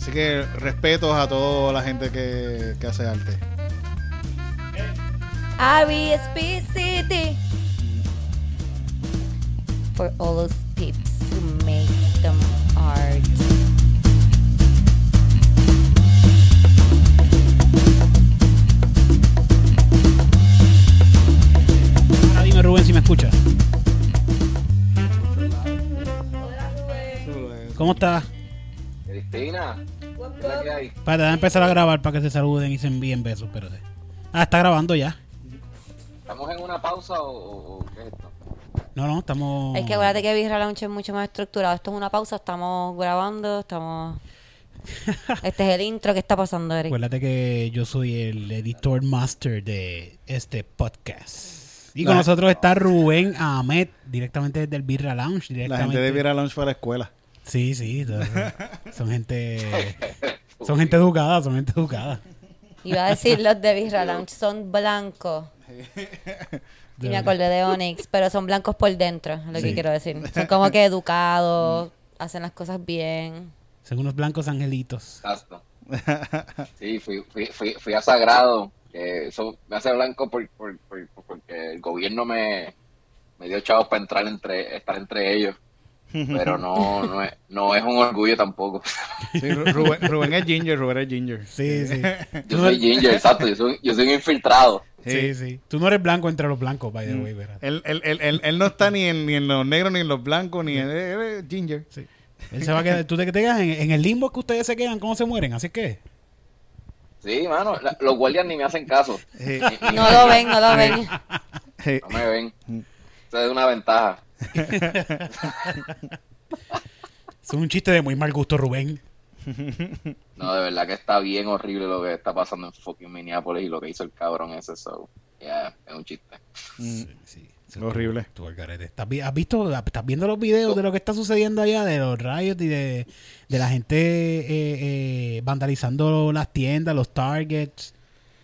Así que respetos a toda la gente que, que hace arte. R.E.S.P. City. For all those peeps who make them art. Dime, Rubén, si me escuchas. ¿Cómo estás? Cristina, ¿qué es la que? Para déjame empezar a grabar para que se saluden y se envíen besos, espérate. Ah, está grabando ya. ¿Estamos en una pausa o, qué es esto? No, no, estamos. Es que acuérdate que Birra Lounge es mucho más estructurado. Esto es una pausa, estamos grabando, estamos... [laughs] Este es el intro. ¿Qué está pasando, Eric? Acuérdate que yo soy el editor master de este podcast. Y con La- nosotros está Rubén Ahmed, directamente desde el Birra Lounge. La Directamente. gente de Viera Lounge fue a la escuela. Sí, sí. [laughs] Son gente. [laughs] Son gente educada, son gente educada. Iba a decir los de [laughs] Birra Lounge son blancos. Y me acordé de Onyx, pero son blancos por dentro, es lo Sí. que quiero decir. Son como que educados, hacen las cosas bien. Son unos blancos angelitos. Exacto. Sí, fui, fui, fui, fui a Sagrado. Que eso me hace blanco por, por- por- porque el gobierno me, me dio chavos para entrar entre, estar entre ellos. Pero no, no, es, no es un orgullo tampoco. [laughs] Sí, Rubén, Rubén es Ginger, Rubén es Ginger. Sí, sí. Yo soy ginger, exacto. Yo soy, yo soy un infiltrado. Sí, sí. Tú no eres blanco entre los blancos, by the Mm. way, ¿verdad? Él, él, él, él, él no está ni en, ni en los negros, ni en los blancos, ni en... Él es Ginger. Sí. Él se va a quedar, tú te te quedas en, en el limbo que ustedes se quedan, ¿cómo se mueren? Así que. Sí, mano. la- los guardias ni me hacen caso. Sí. Ni- ni No me- lo ven, no lo ven. Sí. No me ven. Eso es una ventaja. [laughs] Es un chiste de muy mal gusto, Rubén. No, de verdad que está bien horrible lo que está pasando en fucking Minneapolis y lo que hizo el cabrón ese. So, yeah, es un chiste. Mm, Sí, sí. Horrible. Tú. ¿Estás, has visto, estás viendo los videos de lo que está sucediendo allá, de los rayos y de, de la gente eh, eh, vandalizando las tiendas, los targets?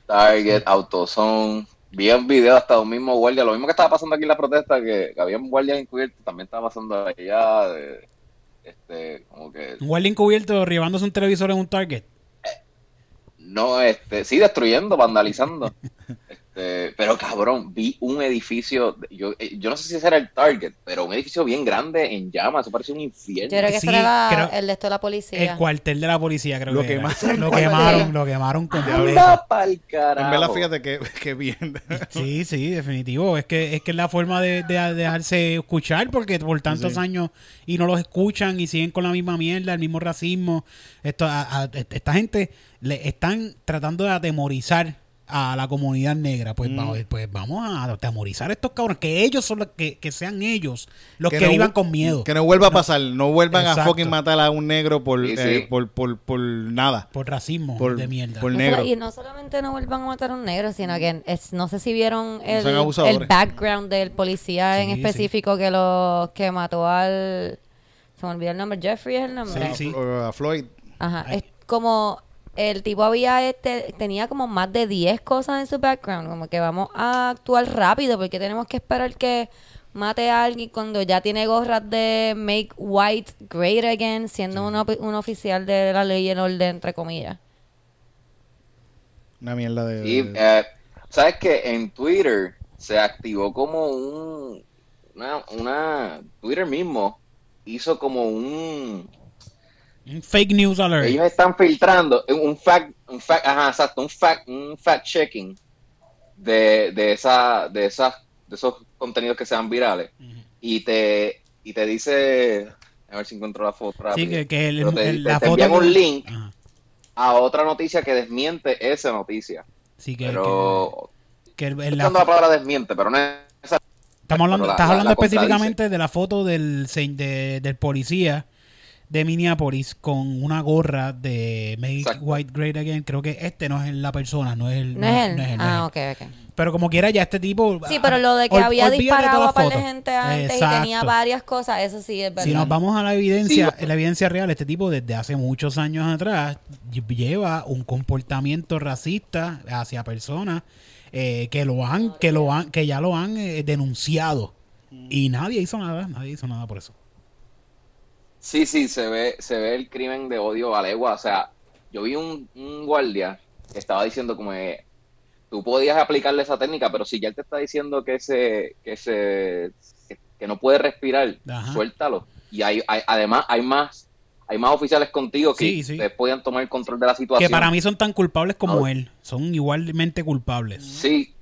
Target, AutoZone. Vi un video hasta un mismo guardia. Lo mismo que estaba pasando aquí en la protesta, que, que había un guardia encubierto, también estaba pasando allá. De, este, como que. Un guardia encubierto llevándose un televisor en un target. No, este, sí, destruyendo, vandalizando. [laughs] Este, pero cabrón, vi un edificio. Yo, eh, yo no sé si ese era el Target, pero un edificio bien grande en llamas. Eso parece un infierno. Yo creo que Sí, ese era creo- el de esto de la policía. El cuartel de la policía, creo Lo que era. Lo quemaron, lo quemaron completo. Anda pa'l carajo. En verdad, fíjate que, que bien. Sí, sí, definitivo. Es que es que es la forma de, de dejarse escuchar porque por tantos Sí. años y no los escuchan y siguen con la misma mierda, el mismo racismo. Esto, a- a- esta gente le están tratando de atemorizar a la comunidad negra. Pues, Mm. vamos, pues vamos a atemorizar a estos cabrones. Que ellos son los que, que sean ellos los que, no vivan con miedo. Que no vuelva a pasar. No vuelvan a Exacto. fucking matar a un negro por, Sí, eh, por, por, por nada. Por racismo Por, de mierda. por negro. y no solamente no vuelvan a matar a un negro, sino que es- no sé si vieron el, el background del policía en Sí, específico que lo que mató al se me olvidó el nombre, Jeffrey es el nombre. Sí, sí. O A Floyd. Ajá, Ay. es como el tipo había este tenía como más de 10 cosas en su background, como que vamos a actuar rápido porque tenemos que esperar que mate a alguien cuando ya tiene gorras de make white great again, siendo un, opi- un oficial de la ley y el orden entre comillas. Una mierda de... Sí, eh, ¿Sabes que En Twitter se activó como un. Una, una. Twitter mismo hizo como un. Un fake news alert. Ellos están filtrando un fact. Un fact ajá, exacto. Un fact, un fact checking de, de, esa, de, esas, de esos contenidos que sean virales. Y te, y te dice. A ver si encuentro la foto. Sí, rápido. que, que el- te- el- te- la te foto. envían un link Ajá. a otra noticia que desmiente esa noticia. Sí, que, Pero. que, el- el- la- la palabra desmiente, pero no es esa. Estamos hablando, Pero la- estás la- hablando específicamente de la foto del, de- del policía de Minneapolis con una gorra de Make Exacto. White Great Again. Creo que este no es la persona, no es el. No es él. no es él, no ah, es ok, él. ok. Pero como quiera, ya este tipo. Sí, pero lo de que ol- había disparado a par de gente antes y tenía varias cosas, eso sí es verdad. Si nos vamos a la evidencia, Sí. la evidencia real, este tipo desde hace muchos años atrás lle- lleva un comportamiento racista hacia personas eh, que lo han, que lo han, que ya lo han eh, denunciado y nadie hizo nada, nadie hizo nada por eso. Sí, sí, se ve, se ve el crimen de odio a legua. O sea, yo vi un, un guardia que estaba diciendo como que tú podías aplicarle esa técnica, pero si ya él te está diciendo que se, que se, que, que no puede respirar, Ajá. suéltalo. Y hay, hay- además hay más, hay más oficiales contigo que Sí, sí. ustedes podían tomar el control de la situación. Que para mí son tan culpables como No. él, son igualmente culpables. Sí,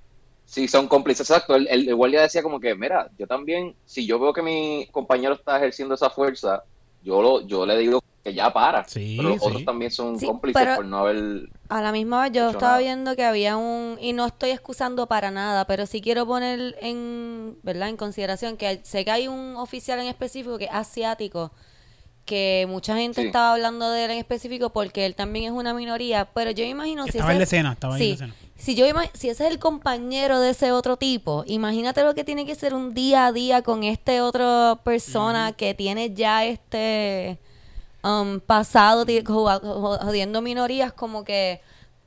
sí, son cómplices. Exacto. El, el, el guardia decía como que, mira, yo también, si yo veo que mi compañero está ejerciendo esa fuerza, yo lo, yo le digo que ya para. Sí, pero los sí. otros también son Sí, cómplices pero- por no haber... A la misma vez yo estaba nada. viendo que había un, y no estoy excusando para nada, pero sí quiero poner en, ¿verdad? En consideración que sé que hay un oficial en específico que es asiático, que mucha gente Sí. estaba hablando de él en específico porque él también es una minoría, pero yo imagino si Estaba en ese- la escena, estaba en la escena. Si yo si ese es el compañero de ese otro tipo, imagínate lo que tiene que ser un día a día con este otro persona que tiene ya este um, pasado jodiendo minorías como que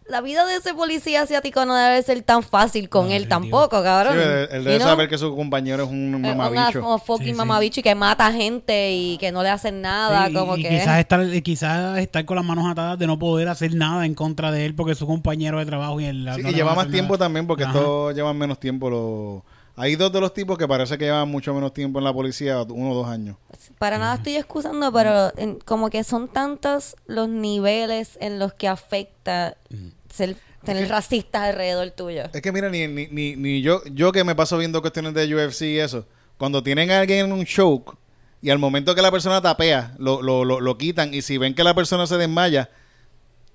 la vida de ese policía asiático no debe ser tan fácil con No, él tampoco, cabrón. Sí, él, él debe saber que su compañero es un mamabicho. Una, fucking Sí, sí. mamabicho y que mata gente y que no le hacen nada, Sí, como y, y que... quizás estar, quizás estar con las manos atadas de no poder hacer nada en contra de él porque es su compañero de trabajo y él Sí, no y le lleva más tiempo nada. también porque Ajá. todos llevan menos tiempo. Los... Hay dos de los tipos que parece que llevan mucho menos tiempo en la policía, uno o dos años. Para nada estoy excusando, pero en- como que son tantos los niveles en los que afecta ser, tener racistas alrededor tuyo. Es que mira, ni, ni, ni, ni yo, yo que me paso viendo cuestiones de UFC y eso, cuando tienen a alguien en un show y al momento que la persona tapea, lo, lo, lo, lo quitan y si ven que la persona se desmaya,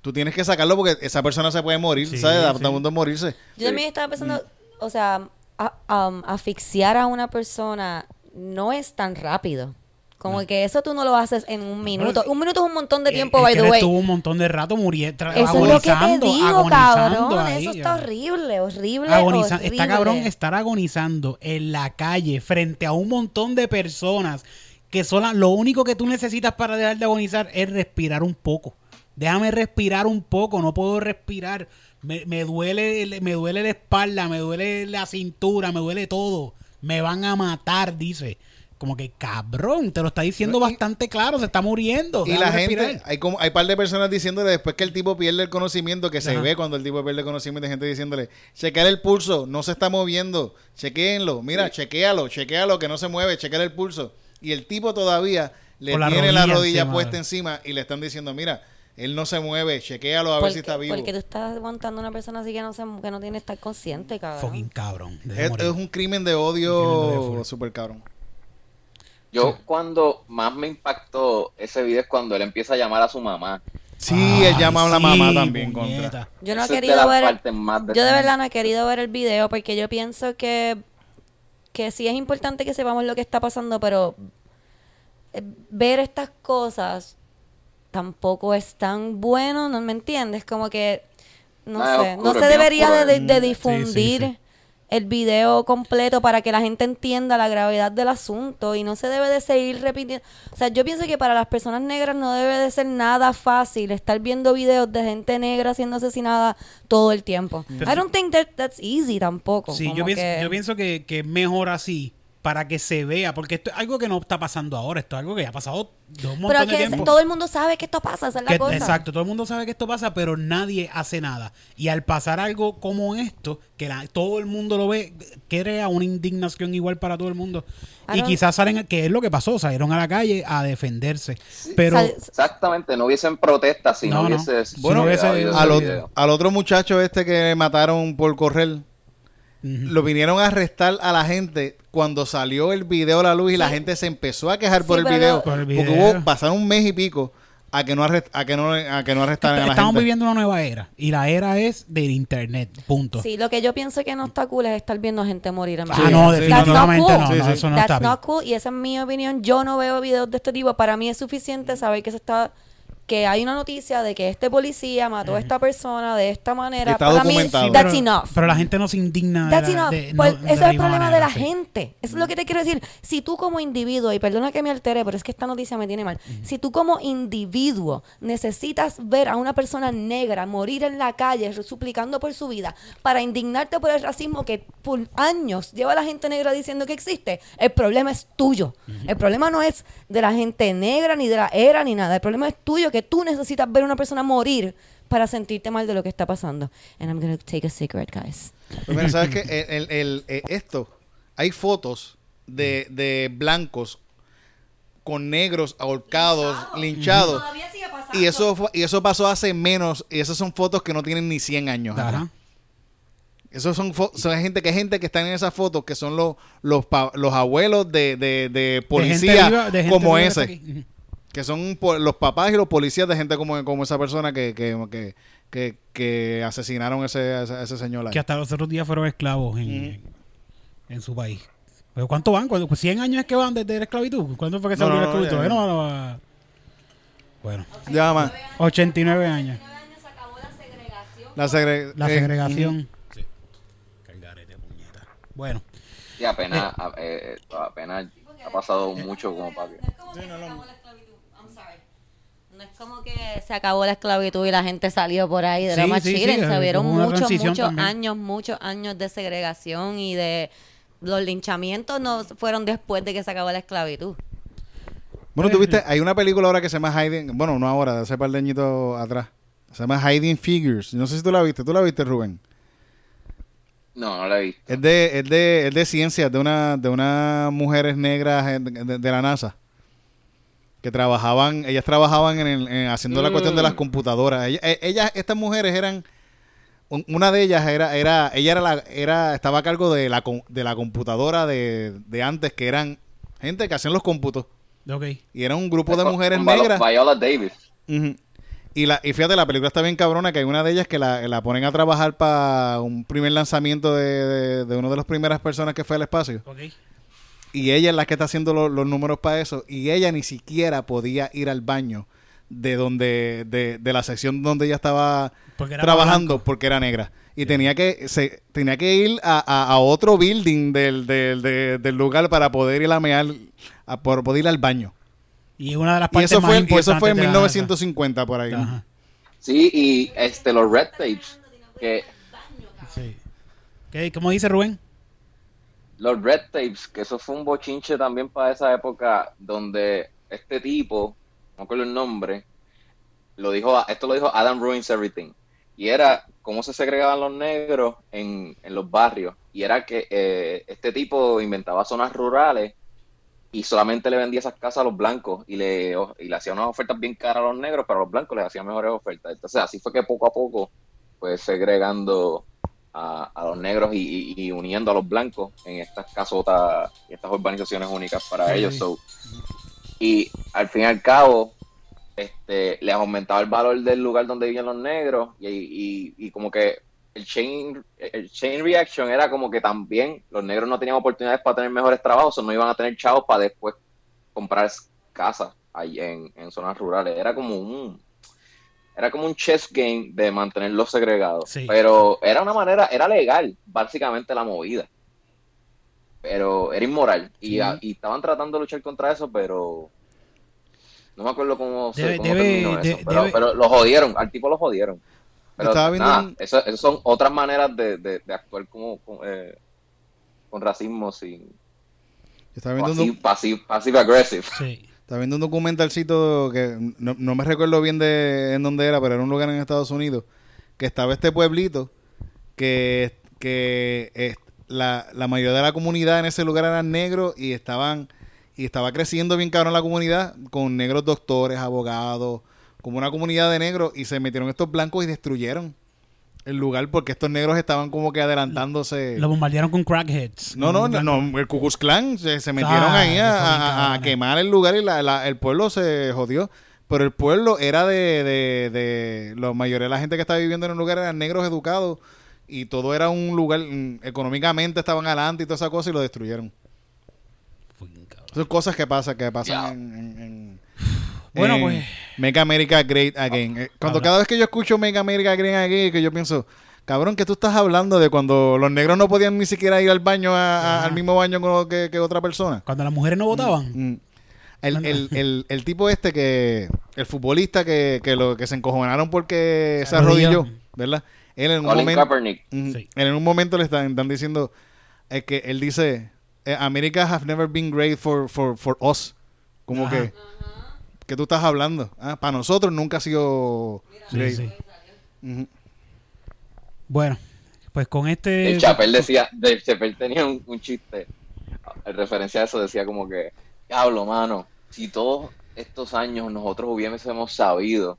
tú tienes que sacarlo porque esa persona se puede morir, Sí, ¿sabes? Da- sí. mundo morirse. Yo también estaba pensando, o sea, a- um, asfixiar a una persona no es tan rápido. Como que eso tú no lo haces en un minuto. Un minuto es un montón de tiempo, es by the way. estuvo un montón de rato muriendo, Eso es lo que te agonizando, digo, agonizando cabrón. ahí, Eso está horrible, horrible, Agoniza- horrible. Está cabrón estar agonizando en la calle frente a un montón de personas que sola, lo único que tú necesitas para dejar de agonizar es respirar un poco. Déjame respirar un poco, no puedo respirar. Me, me duele, el- me duele la espalda, me duele la cintura, me duele todo. Me van a matar, dice. Como que cabrón, te lo está diciendo No, y- bastante claro, se está muriendo. Y la gente, hay como hay par de personas diciéndole después que el tipo pierde el conocimiento, que se Ajá. ve cuando el tipo pierde el conocimiento, hay gente diciéndole, chequear el pulso, no se está moviendo, chequéenlo, mira, chequéalo, chequéalo, que no se mueve, chequear el pulso. Y el tipo todavía le la tiene la rodilla encima, puesta encima y le están diciendo, mira, él no se mueve, chequéalo a ver si está vivo. Porque tú estás aguantando a una persona así que no, se, que no tiene que estar consciente, cabrón. Fucking cabrón. Es, es un crimen de odio odio super cabrón. Yo cuando más me impactó ese video es cuando él empieza a llamar a su mamá. Sí, él llama a la sí, mamá también puñeta. contra. Yo no he Eso de querido ver. más Yo de verdad no he querido ver el video porque yo pienso que, que sí es importante que sepamos lo que está pasando, pero eh, ver estas cosas tampoco es tan bueno, ¿no me entiendes? Como que, no Ah, sé, oscuro, no se debería de, de- de sí, difundir sí. El video completo para que la gente entienda la gravedad del asunto y no se debe de seguir repitiendo. O sea, yo pienso que para las personas negras no debe de ser nada fácil estar viendo videos de gente negra siendo asesinada todo el tiempo. I don't think that that's easy tampoco. Sí, yo pienso, que- yo pienso que, que mejor así para que se vea, porque esto es algo que no está pasando ahora, esto es algo que ya ha pasado de Pero montón de que tiempo. todo el mundo sabe que esto pasa, esa es la Que- cosa. exacto, todo el mundo sabe que esto pasa, pero nadie hace nada. Y al pasar algo como esto, que la- todo el mundo lo ve, crea una indignación igual para todo el mundo. I Y quizás salen, que es lo que pasó, salieron a la calle a defenderse. Pero Exactamente, no hubiesen protestas si no, No, no. hubiese Si no hubiese Al, al otro muchacho este que mataron por correr, Lo vinieron a arrestar a la gente cuando salió el video a la luz y la gente se empezó a quejar por, el video, lo- Por el Porque hubo, pasaron un mes y pico a que no, arrest- a que no, a que no arrestaran a la estamos gente. viviendo una nueva era. Y la era es del internet, punto. Sí, lo que yo pienso que no está cool es estar viendo gente morir en Ah, no, definitivamente no, cool. no, eso no That's está not cool y esa es mi opinión. Yo no veo videos de este tipo. Para mí es suficiente saber que se está que hay una noticia de que este policía mató a esta persona de esta manera. Está Para mí, documentado. That's pero, enough. pero la gente no se indigna. de That's la- enough. de- Pues, no- de es la el misma problema manera, de la sí. gente. Eso es lo que te quiero decir. Si tú como individuo, y perdona que me altere, pero es que esta noticia me tiene mal. Si tú como individuo necesitas ver a una persona negra morir en la calle suplicando por su vida para indignarte por el racismo que por años lleva la gente negra diciendo que existe, el problema es tuyo. El problema no es de la gente negra, ni de la era, ni nada. El problema es tuyo, que tú necesitas ver a una persona morir para sentirte mal de lo que está pasando. And I'm gonna take a cigarette, guys. Mira, ¿sabes qué? El, el- el- eh, esto, hay fotos de, de blancos con negros ahorcados, linchados. Y eso, fue- y eso pasó hace menos, y esas son fotos que no tienen ni 100 años. Ajá. Esos son, son gente que gente que están en esas fotos que son los los, los abuelos de, de, de De gente policía viva- de gente como viva está ese. Que son los papás y los policías de gente como, como esa persona que, que, que, que, que asesinaron a ese, a ese, señor ahí. Que hasta los otros días fueron esclavos en, en, en su país. ¿Pero cuánto van? ¿Cuánto- pues ¿100 años es que van desde la esclavitud? ¿Cuándo fue que se No, abrió no, la esclavitud? ya, Bueno, Bueno, Ya más. 89 años. se acabó la segregación. La, segre- La eh, segregación. Sí. Cargarete, puñeta. Bueno, Y apenas, a- eh, apenas ha pasado mucho como para que... No es como que se acabó la esclavitud. I'm sorry. No es como que se acabó la esclavitud y la gente salió por ahí de la Sí, más sí, sí. Se eh, vieron muchos, muchos también. años, muchos años de segregación y de los linchamientos no fueron después de que se acabó la esclavitud. Bueno, tú viste, hay una película ahora que se llama Hiding, bueno, no ahora, de hace par de añitos atrás. Se llama Hiding Figures. No sé si tú la viste. ¿Tú la viste, Rubén? No, no la he visto. Es de, es de, es de ciencias, de una, de unas mujeres negras de la NASA. Que trabajaban, ellas trabajaban en, el- en haciendo la cuestión de las Mm. computadoras. Ella- eh, Ellas, estas mujeres eran, un- una de ellas era, era, ella era la, era, estaba a cargo de la, de la computadora de, de antes, que eran gente que hacían los cómputos. ok. Y era un grupo de mujeres negras. Viola Davis. Y, la, y fíjate, la película está bien cabrona, que hay una de ellas que la, la ponen a trabajar para un primer lanzamiento de, de, de una de las primeras personas que fue al espacio. Ok. Y ella es la que está haciendo lo- los números para eso. Y ella ni siquiera podía ir al baño de donde de, de la sección donde ella estaba Porque trabajando porque era negra. Y tenía que se, tenía que ir a, a- a otro building del, del, de- del lugar para poder ir a mear, a, por poder ir al baño. Y una de las Y partes eso más fue, y eso importantes fue en de la 1950 por ahí. Ajá. Sí, y este, los Red Tapes, que Sí. ¿Qué, ¿Cómo dice Rubén? Los Red Tapes, que eso fue un bochinche también para esa época, donde este tipo, no me acuerdo el nombre, lo dijo, esto lo dijo Adam Ruins Everything, y era cómo se segregaban los negros en, en los barrios, y era que eh, este tipo inventaba zonas rurales y solamente le vendía esas casas a los blancos y le, y le hacía unas ofertas bien caras a los negros, pero a los blancos les hacía mejores ofertas. Entonces así fue que poco a poco fue segregando a, a los negros y, y- y uniendo a los blancos en estas casotas y estas urbanizaciones únicas para Sí. ellos. So, y al fin y al cabo, este, les aumentaba el valor del lugar donde vivían los negros y, y- y como que el chain, el chain reaction era como que también los negros no tenían oportunidades para tener mejores trabajos o no iban a tener chavos para después comprar casas ahí en, en zonas rurales. Era como un era como un chess game de mantenerlos segregados. Sí. Pero era una manera, era legal, básicamente la movida. Pero era inmoral. Y, a- y estaban tratando de luchar contra eso, pero no me acuerdo cómo, se, Debe- cómo debe- terminó eso. Pero, debe- pero lo jodieron, al tipo lo jodieron. Pero Estaba viendo nada, un- eso, eso son otras maneras de, de, de actuar como, con, eh, con racismo sin Estaba viendo, un, pasivo, pasivo, passive aggressive. Sí. Estaba viendo un documentalcito que no, no me recuerdo bien de en dónde era, pero era un lugar en Estados Unidos, que estaba este pueblito que, que la, la mayoría de la comunidad en ese lugar eran negros y estaban y estaba creciendo bien cabrón la comunidad con negros doctores, abogados, como una comunidad de negros y se metieron estos blancos y destruyeron el lugar porque estos negros estaban como que adelantándose. Lo bombardearon con crackheads. No, no, no, no, el Ku Klux Klan se, se metieron Ah, ahí a, a- quemar el lugar y la- la- el pueblo se jodió. Pero el pueblo era de, de, de la mayoría de la gente que estaba viviendo en el lugar eran negros educados y todo era un lugar, mm, económicamente estaban adelante y toda esa cosa y lo destruyeron. Son cosas que pasan, que pasan Ya. en, en- en- Bueno, en pues. Make America Great Again. Eh, Cuando Habla. cada vez que yo escucho Make America Great Again, que yo pienso, cabrón, que tú estás hablando de cuando los negros no podían ni siquiera ir al baño, a- a- Ajá. al mismo baño que, que otra persona. Cuando las mujeres no votaban. Mm. El, el, el, el tipo este que, el futbolista que, que, lo, que se encojonaron porque se arrodilló. ¿verdad? Él en un Colin momento, Kaepernick. Ujú. Sí. Él en un momento le están, están diciendo es que él dice eh, America have never been great for, for, for us. Como Ajá. que ¿qué tú estás hablando? Ah, para nosotros nunca ha sido Sí. Bueno, pues con este. El Chapel decía, el Chapel tenía un, un chiste, en referencia a eso decía como que, diablo, mano, si todos estos años nosotros hubiésemos sabido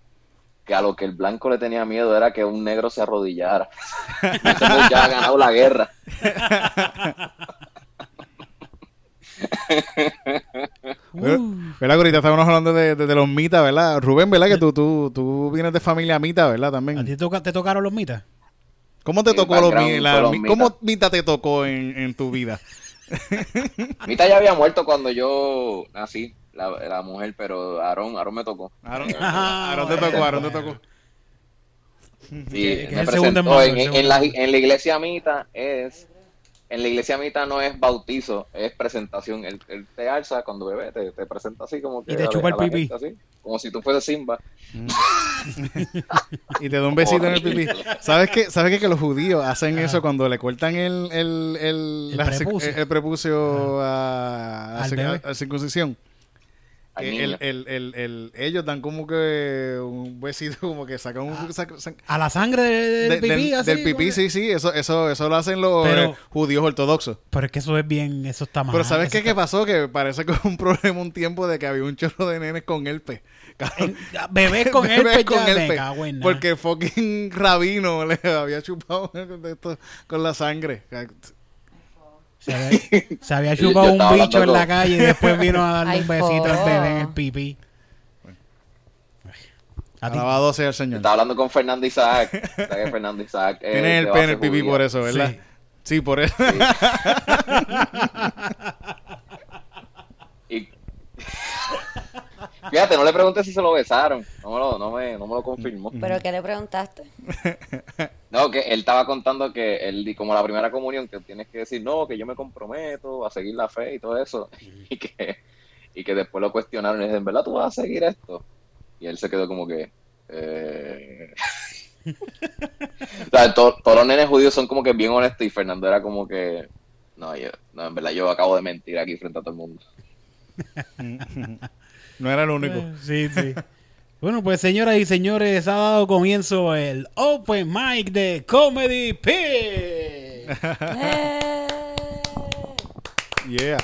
que a lo que el blanco le tenía miedo era que un negro se arrodillara, [laughs] hubiésemos ya ganado la guerra. [laughs] ¿Verdad? que Ahorita estábamos hablando de, de- de los mitas, ¿verdad? Rubén, ¿verdad? Que tú, tú, tú vienes de familia mita, ¿verdad? ¿A También. ti toca- te tocaron los mitas? ¿Cómo te Sí, tocó los la- mitas. ¿Cómo mita te tocó en, en tu vida? Mita ya había muerto cuando yo nací, la, la mujer, pero Aaron, Aaron me tocó. Aaron, Aaron te tocó, Aaron te tocó. Sí, Que- que me presentó. En, el en- en la, en la iglesia mita es. En la iglesia mita no es bautizo, es presentación. Él, él te alza cuando bebé, te, te presenta así como que. Y te a chupa el a pipí. así, como si tú fueses Simba. [laughs] Y te da un besito en el pipí. ¿Sabes qué? ¿Sabes qué? Que los judíos hacen eso cuando le cortan el, el, el, El la prepucio. el prepucio a, a bebé. a circuncisión? El, el, el, el- ellos dan como que un besito, como que sacan un... sac- sac- A la sangre del de- pipí, del, así, del pipí, sí, sí, eso, eso, eso lo hacen los Pero- eh, judíos ortodoxos. Pero es que eso es bien, eso está mal. Pero ¿sabes qué, qué está- pasó? Que parece que hubo un problema un tiempo de que había un chorro de nenes con herpes. Bebés con [laughs] Bebés herpes con ya, herpes. cago en. Porque fucking [laughs] rabino le había chupado [laughs] esto con la sangre. Se había, se había [laughs] Yo- chupado un bicho en la con- calle y después vino a darle [laughs] Ay, un besito al bebé en el pipí. Alabado sea el Señor. Estaba hablando con Fernando Isaac. ¿Sabes que Fernando Isaac. es Tienes el pene el pipí por eso, ¿verdad? Sí. Sí, por eso. [laughs] Y... Fíjate, no le pregunté si se lo besaron. No me lo, no me, no me lo confirmó. ¿Pero qué le preguntaste? [laughs] No, que él estaba contando que él, como la primera comunión, que tienes que decir, no, que yo me comprometo a seguir la fe y todo eso. [laughs] Y que, y que después lo cuestionaron y le dicen, ¿verdad tú vas a seguir esto? Y él se quedó como que... eh. [laughs] o sea, to- todos los nenes judíos son como que bien honestos y Fernando era como que... No, yo, no, en verdad yo acabo de mentir aquí frente a todo el mundo. No era el único. Eh, Sí, sí. Bueno, pues señoras y señores, ha dado comienzo el Open Mic de Comedy Pig. [laughs] ¡Eh! Yeah.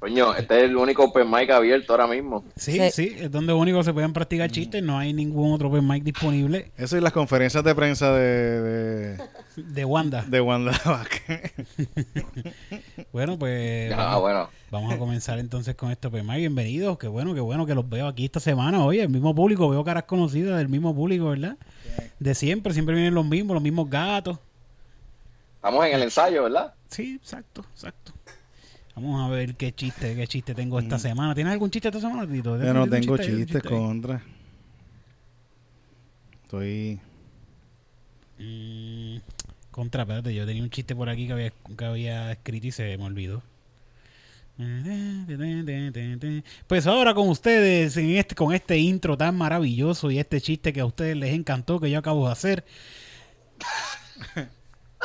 Coño, este es el único open mic abierto ahora mismo. Sí, Sí. sí, es donde único se pueden practicar chistes, no hay ningún otro Open Mic disponible Eso y las conferencias de prensa de, de, de Wanda. de Wanda. [laughs] [laughs] Bueno, pues Ah, vamos, bueno. vamos a comenzar entonces con este Open Mic. Bienvenidos, qué bueno, qué bueno que los veo aquí esta semana. Oye, el mismo público, veo caras conocidas del mismo público, ¿verdad? De siempre, siempre vienen los mismos, los mismos gatos. Estamos en el ensayo, ¿verdad? Sí, exacto, exacto. Vamos a ver qué chiste, qué chiste tengo esta semana. ¿Tienes algún chiste esta semana, Tito? Yo no ¿Tienes un tengo chistes chiste contra. Estoy. Mm, contra, espérate, yo tenía un chiste por aquí que había, que había escrito y se me olvidó. Pues ahora con ustedes, en este, con este intro tan maravilloso y este chiste que a ustedes les encantó que yo acabo de hacer. [laughs]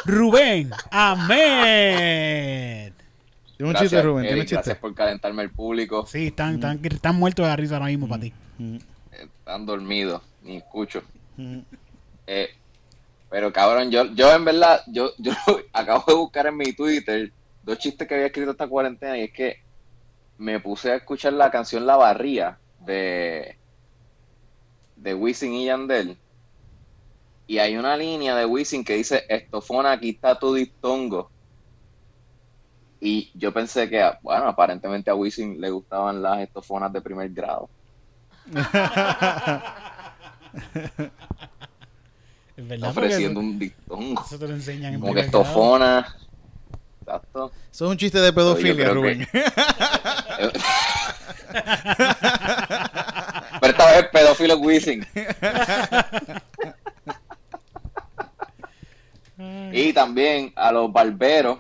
Rubén Ahmed. Tiene un chiste, Rubén. Tiene un chiste. Gracias por calentarme el público. Sí, están, están, están muertos de risa ahora mismo para ti. Mm, Están dormidos, ni escucho. mm. Eh, pero cabrón, yo, yo en verdad, yo, yo [laughs] acabo de buscar en mi Twitter dos chistes que había escrito esta cuarentena y es que me puse a escuchar la canción La Barría de, de Wisin y Yandel. Y hay una línea de Wisin que dice, estofona, aquí está tu diptongo. Y yo pensé que, bueno, aparentemente a Wisin le gustaban las estofonas de primer grado. [laughs] Es verdad, porque ofreciendo eso, un diptongo. eso te lo enseñan en Como que primer grado. estofona. Exacto. Eso es un chiste de pedofilia, Rubén. [laughs] Pero esta vez es pedófilo Wisin. [laughs] y también a los barberos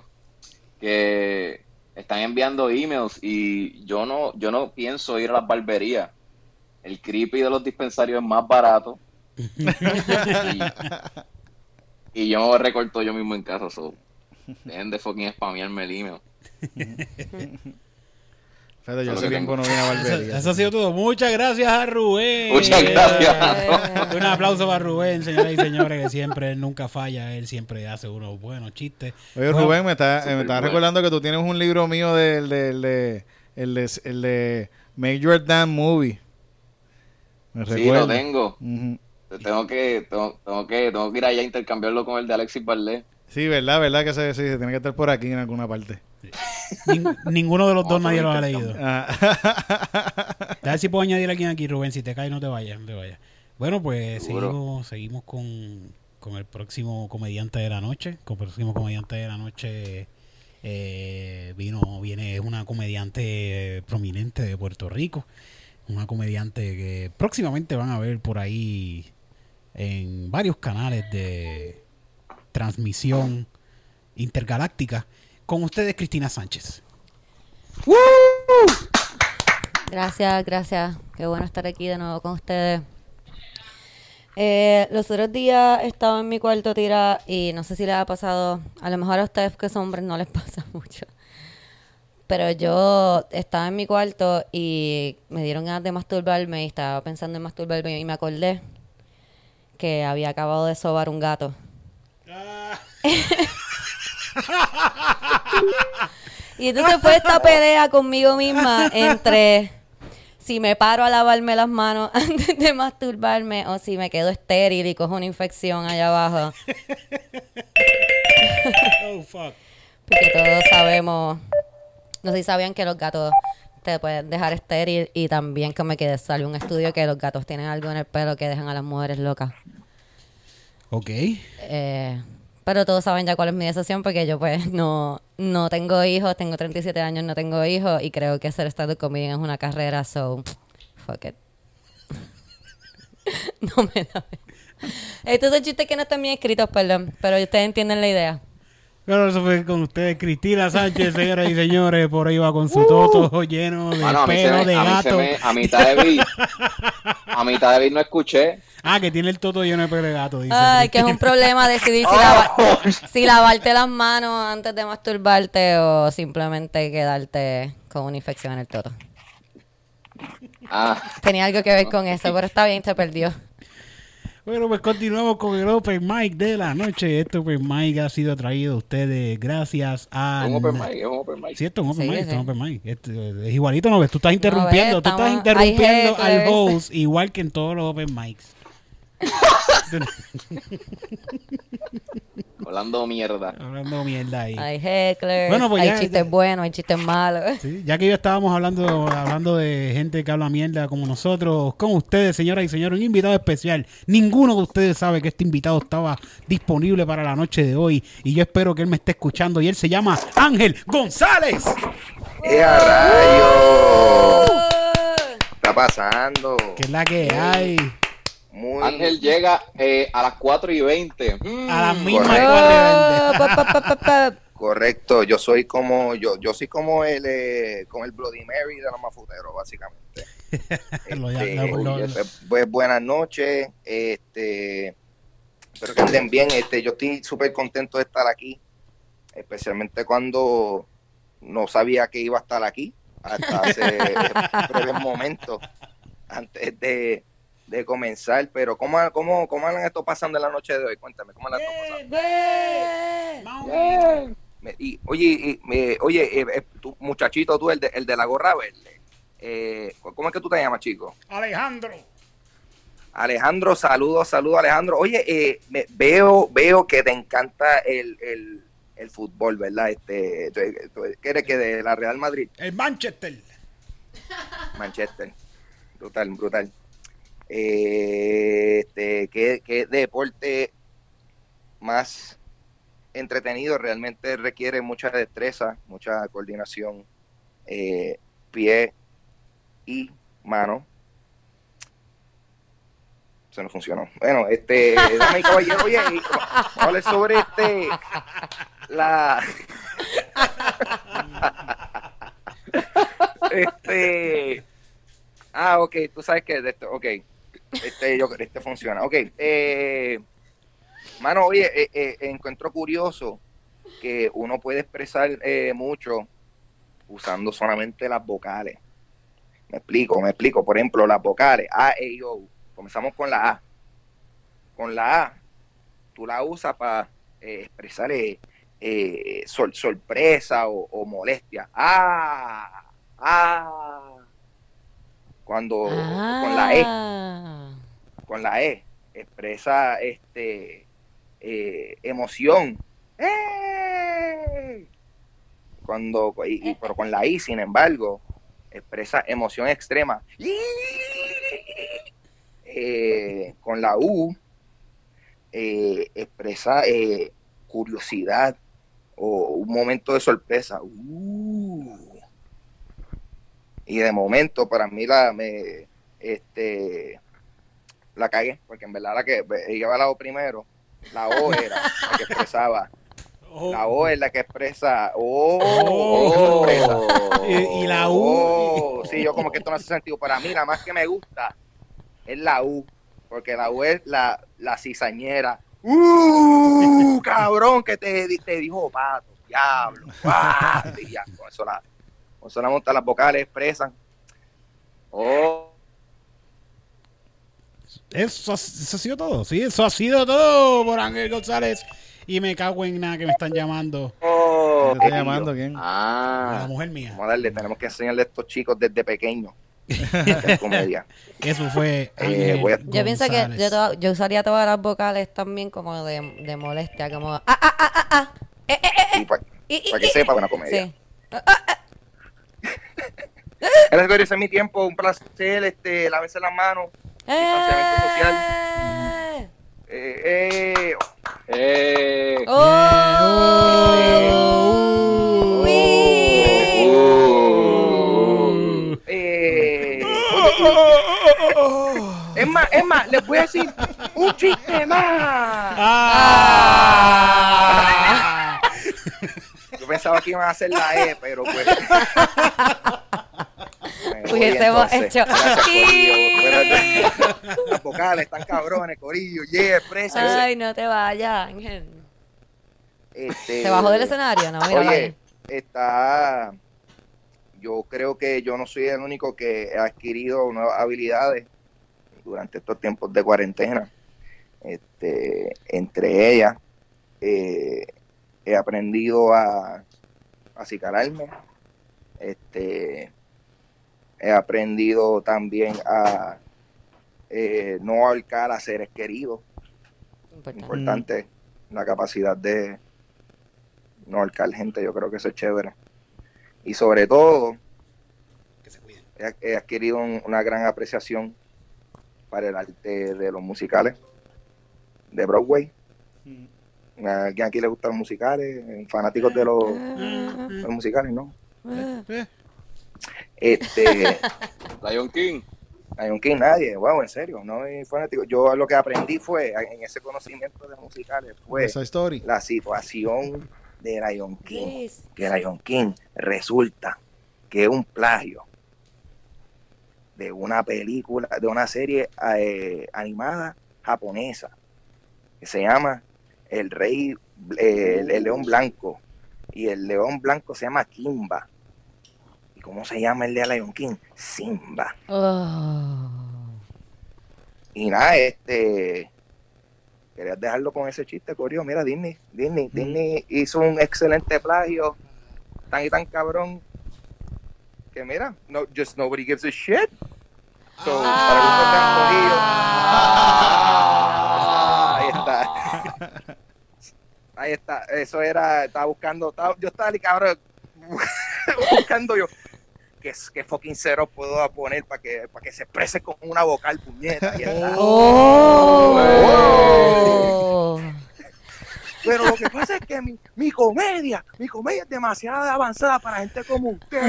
que están enviando emails y yo no, yo no pienso ir a las barberías. El creepy de los dispensarios es más barato. [laughs] y, y yo me recorto yo mismo en casa. So. Dejen de fucking spamearme el email. [laughs] Fíjate, yo hace tiempo tengo. no vine a [laughs] Eso, barbería. eso ha sido todo. Muchas gracias a Rubén. Muchas gracias. [laughs] Un aplauso para Rubén, señoras y señores, que siempre, él nunca falla, él siempre hace unos buenos chistes. Oye, Bueno, Rubén, me está, me está bueno. recordando que tú tienes un libro mío del del de, el de, el de Make Your Damn Movie. Me Sí, recuerdo. lo tengo. Tengo que, tengo, tengo que, tengo que ir allá a intercambiarlo con el de Alexis Barlet. Sí, verdad, verdad que se, sí, se tiene que estar por aquí en alguna parte. [laughs] nin- ninguno de los dos nadie lo ha leído. Ah, [laughs] A ver si puedo añadir a alguien aquí, Rubén. Si te caes, no te vayas. No te vayas. Bueno, pues Seguro. seguimos, seguimos con, con el próximo comediante de la noche. Con el próximo comediante de la noche Eh, vino, viene, es una comediante prominente de Puerto Rico. Una comediante que próximamente van a ver por ahí en varios canales de transmisión intergaláctica. Con ustedes, Cristina Sánchez. Gracias, gracias. Qué bueno estar aquí de nuevo con ustedes. Eh, los otros días estaba en mi cuarto tirada y no sé si les ha pasado, a lo mejor a ustedes que son hombres no les [laughs] pasa mucho. Pero yo estaba en mi cuarto y me dieron ganas de masturbarme y estaba pensando en masturbarme y me acordé que había acabado de sobar un gato. [laughs] [laughs] y entonces fue esta pelea conmigo misma entre si me paro a lavarme las manos [laughs] antes de masturbarme o si me quedo estéril y cojo una infección allá abajo. [laughs] Oh, fuck. Porque todos sabemos, no sé si sabían que los gatos te pueden dejar estéril y también que me quedé salió un estudio que los gatos tienen algo en el pelo que dejan a las mujeres locas. Ok. Eh, pero todos saben ya cuál es mi decisión porque yo pues no, no tengo hijos, tengo 37 años, no tengo hijos y creo que hacer stand-up comedian es una carrera, so fuck it. [laughs] no me da. Estos son chistes que no están bien escritos, perdón, pero ustedes entienden la idea. Bueno, eso fue con ustedes, Cristina Sánchez, señoras y señores. Por ahí va con su toto lleno de se pelo me- de a gato. me- a mitad de beat, a mitad de beat no escuché. Ah, que tiene el toto lleno de pelo de gato, dice. Ay, que es un problema decidir si, lava- [laughs] si lavarte las manos antes de masturbarte o simplemente quedarte con una infección en el toto. Ah, Tenía algo que ver con eso, pero está bien, se perdió. Bueno, pues continuamos con el Open Mic de la noche. Este Open Mic ha sido traído a ustedes gracias a... es un open mic, es un open mic. Sí, esto es un Open Sí, Mic, sí. es un Open Mic. Este, es igualito, ¿no ves? Tú estás interrumpiendo, tú estás interrumpiendo al host igual que en todos los Open Mics. [laughs] Hablando mierda. Hablando mierda ahí. Hay hecklers, Bueno, pues hay ya- chistes ya- buenos, hay chistes malos. Sí, ya que ya estábamos hablando, hablando de gente que habla mierda como nosotros, con ustedes, señoras y señores, un invitado especial. Ninguno de ustedes sabe que este invitado estaba disponible para la noche de hoy y yo espero que él me esté escuchando y él se llama Ángel González. ¡Eh, a rayo! ¿Qué está pasando? Que es la que hay Muy Ángel llega eh, a las 4 y 20. Mm. a las mismas Correcto. cuatro de Oh, pa, pa, pa, pa, pa. correcto. Yo soy como yo, yo soy como el eh, como el Bloody Mary de los mafuteros, básicamente. [laughs] Lo- ya- Este, lo- lo- pues, pues, buenas noches. Este, espero que anden bien. Este, yo estoy súper contento de estar aquí, especialmente cuando no sabía que iba a estar aquí hasta hace [laughs] breves momentos antes de, de comenzar. Pero ¿cómo, cómo, cómo han estado pasando en la noche de hoy? Cuéntame, ¿cómo la están pasando? Me- y, oye, y, me- oye, eh, eh, tú, muchachito, tú, el de, el de la gorra verde. Eh, ¿Cómo es que tú te llamas, chico? Alejandro. Alejandro, saludos, saludos, Alejandro. Oye, eh, me- veo, veo que te encanta el, el, el fútbol, ¿verdad? Este, tú, tú- ¿qué eres que de la Real Madrid? El Manchester. Manchester. Brutal, brutal. Eh, este, ¿qué, qué deporte más entretenido? Realmente requiere mucha destreza, mucha coordinación, eh, pie y mano. Eso no funcionó. Bueno, este, dame caballero, oye, vamos sobre este, la, [laughs] este, ah, ok, tú sabes que de esto, ok, este, yo, este funciona, ok, eh, mano, oye, eh, eh, encuentro curioso que uno puede expresar eh, mucho usando solamente las vocales. Me explico, me explico. Por ejemplo, las vocales A, E, O. Comenzamos con la A. Con la A, tú la usas para expresar eh, sor- sorpresa o, o molestia. Ah, ah. Cuando con la E, Ah. con la E, expresa este eh, emoción. ¡Eh! Cuando, y- y- pero con la I, sin embargo, expresa emoción extrema. Eh, con la U, expresa curiosidad o un momento de sorpresa. Uh. Y de momento, para mí, la, me, este, la cagué, porque en verdad la que ella la primero, la O era la que expresaba. Oh. La O es la que expresa. Oh, Oh. expresa. Y, y la U. Oh, sí, yo como que esto no hace sentido. Para mí, la más que me gusta es la U, porque la U es la, la cizañera. ¡Uh! Cabrón, que te, te dijo pato, diablo. ya, con eso la, con eso la monta las vocales expresan. Oh, Eso, eso ha sido todo, sí, eso ha sido todo por Ángel González. Y me cago en nada que me están llamando. Oh, ¿Quién te está llamando? ¿Quién? La ah. mujer mía. Vamos a darle, tenemos que enseñarle a estos chicos desde pequeños. [laughs] Es comedia. Eso fue Eh, a- Yo pienso que yo, to- yo usaría todas las vocales también como de, de molestia, como ah, ah, ah, ah, ah, eh, eh, eh, Y para que sepa, buena comedia. Sí. Gracias, ese es mi tiempo. Un placer. Este, lávense las manos. Distanciamiento social. ¡Eh! Eh, eh, Eh. ¡Oh! Uh. Uh. eh, es más, es más, les voy a decir un chiste más. Ah. Pensaba que iban a hacer la E, pero pues. [laughs] Hubiésemos hecho Gracias. Las vocales están cabrones, Corillo. Yeah, expresa. Ay, no te vayas, Ángel. Este, ¿Se bajó del escenario? No, mira. Oye, está. Yo creo que yo no soy el único que ha adquirido nuevas habilidades durante estos tiempos de cuarentena. Este, entre ellas, eh, he aprendido a acicalarme. Este, he aprendido también a eh, no ahorcar a seres queridos Importante. importante la capacidad de no ahorcar gente, yo creo que eso es chévere. Y sobre todo, Que se cuiden. he, he adquirido un- una gran apreciación para el arte de los musicales de Broadway. ¿A alguien aquí le gustan los musicales? ¿Fanáticos de los, de los musicales? No. Eh, Este, [laughs] Lion King. Lion King, nadie, wow, en serio, no soy fanático. Yo lo que aprendí fue, en ese conocimiento de musicales, fue Esa story. la situación de Lion King. Que Lion King resulta que es un plagio de una película, de una serie eh, animada japonesa que se llama El Rey, eh, el, el León Blanco. Y el León Blanco se llama Kimba. ¿Y cómo se llama el de Lion King? Simba. Oh. Y nada, este. Querías dejarlo con ese chiste, Corio. Mira, Disney, Disney, Disney hizo un excelente plagio, tan y tan cabrón, que mira, no, just nobody gives a shit. So, para que ustedes vean, Corillo. Ahí está. Ahí está. Eso era, estaba buscando, estaba- yo estaba, cabrón, [laughs] buscando yo. ¿Qué, qué fucking cero puedo poner para que, para que se exprese con una vocal puñeta? Está. Oh. Pero lo que pasa es que mi, mi comedia, mi comedia es demasiado avanzada para gente como usted.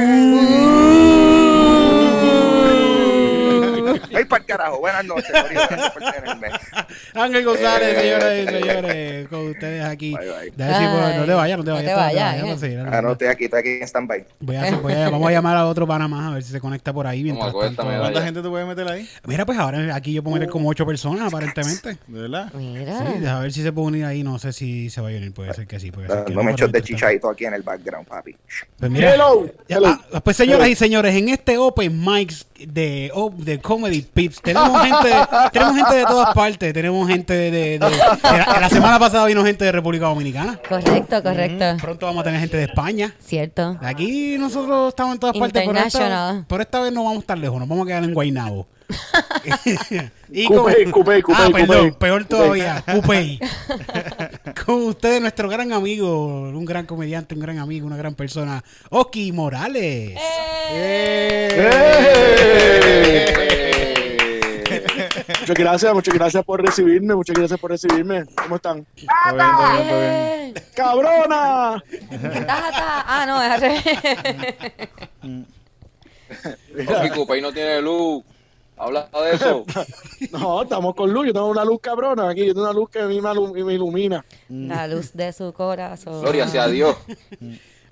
[laughs] Ay, para el carajo. Buenas noches, Corillo. Gracias por tenerme. [laughs] Ángel González, Eh. señoras y [laughs] señores, con ustedes aquí. Bye, bye. Decir, pues, no te vayas, no te No vayas. te vayas, pues, eh. no, Ah, no. no, estoy aquí, estoy aquí en stand-by. Voy a hacer- voy a- vamos a llamar a otro pana más a ver si se conecta por ahí mientras tanto. vaya. ¿Cuánta gente te puede meter ahí? Mira, pues ahora aquí yo puedo meter como ocho personas aparentemente. ¿De verdad? Mira. Sí, a ver si se puede unir ahí. No sé si se va a unir. Puede ser que sí. Puede ser que No me echos de chichadito aquí en el background, papi. Pues mira, Hello. ya, Hello. ah, pues señoras y señores, en este Open Mics de, oh, de Comedy Pips tenemos gente, tenemos gente de todas partes. Tenemos gente de, de- de- de la, la semana pasada vino gente de República Dominicana. Correcto, correcto. Pronto vamos a tener gente de España. Cierto. Aquí nosotros estamos en todas partes, pero esta, pero esta vez no vamos estar lejos, nos vamos a quedar en Guaynabo. Y Cupey, Cupey, Cupey, ah, perdón, peor todavía, Cupey. [laughs] con ustedes, nuestro gran amigo, un gran comediante, un gran amigo, una gran persona, Oki Morales. Eh. ¡Eh! [laughs] Muchas gracias, muchas gracias por recibirme, muchas gracias por recibirme. ¿Cómo están? Todo bien, bien, bien. ¡Cabrona! Taja. Ah, no, es Papi, [laughs] Cupey no tiene luz. Habla de eso. [laughs] no, estamos con luz. Yo tengo una luz cabrona aquí. Yo tengo una luz que a mí me, ilumina. La luz de su corazón. Gloria sea [laughs] Dios.